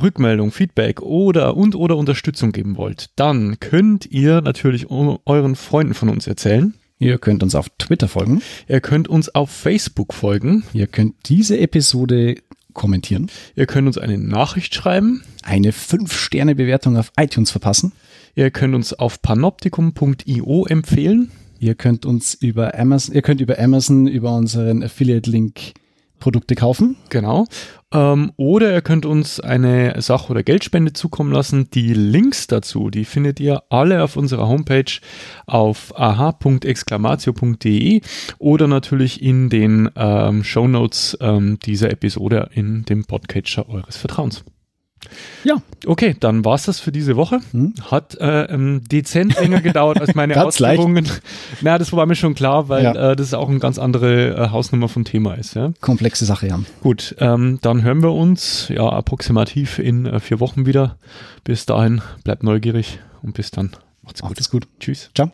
Rückmeldung, Feedback oder und oder Unterstützung geben wollt, dann könnt ihr natürlich euren Freunden von uns erzählen. Ihr könnt uns auf Twitter folgen. Ihr könnt uns auf Facebook folgen. Ihr könnt diese Episode kommentieren. Ihr könnt uns eine Nachricht schreiben. Eine 5-Sterne-Bewertung auf iTunes verpassen. Ihr könnt uns auf panoptikum.io empfehlen. Ihr könnt uns über Amazon, ihr könnt über Amazon über unseren Affiliate-Link Produkte kaufen. Genau. Ähm, oder ihr könnt uns eine Sach- oder Geldspende zukommen lassen. Die Links dazu, die findet ihr alle auf unserer Homepage auf aha.exclamatio.de oder natürlich in den ähm, Show ähm, dieser Episode in dem Podcatcher eures Vertrauens. Ja, okay, dann war's das für diese Woche. Hm? Hat äh, ähm, dezent länger gedauert als meine Ausführungen. Na, das war mir schon klar, weil ja. äh, das auch eine ganz andere äh, Hausnummer vom Thema ist. Ja? Komplexe Sache, ja. Gut, ähm, dann hören wir uns ja approximativ in äh, vier Wochen wieder. Bis dahin, bleibt neugierig und bis dann. Macht's gut. Macht's gut. Tschüss. Ciao.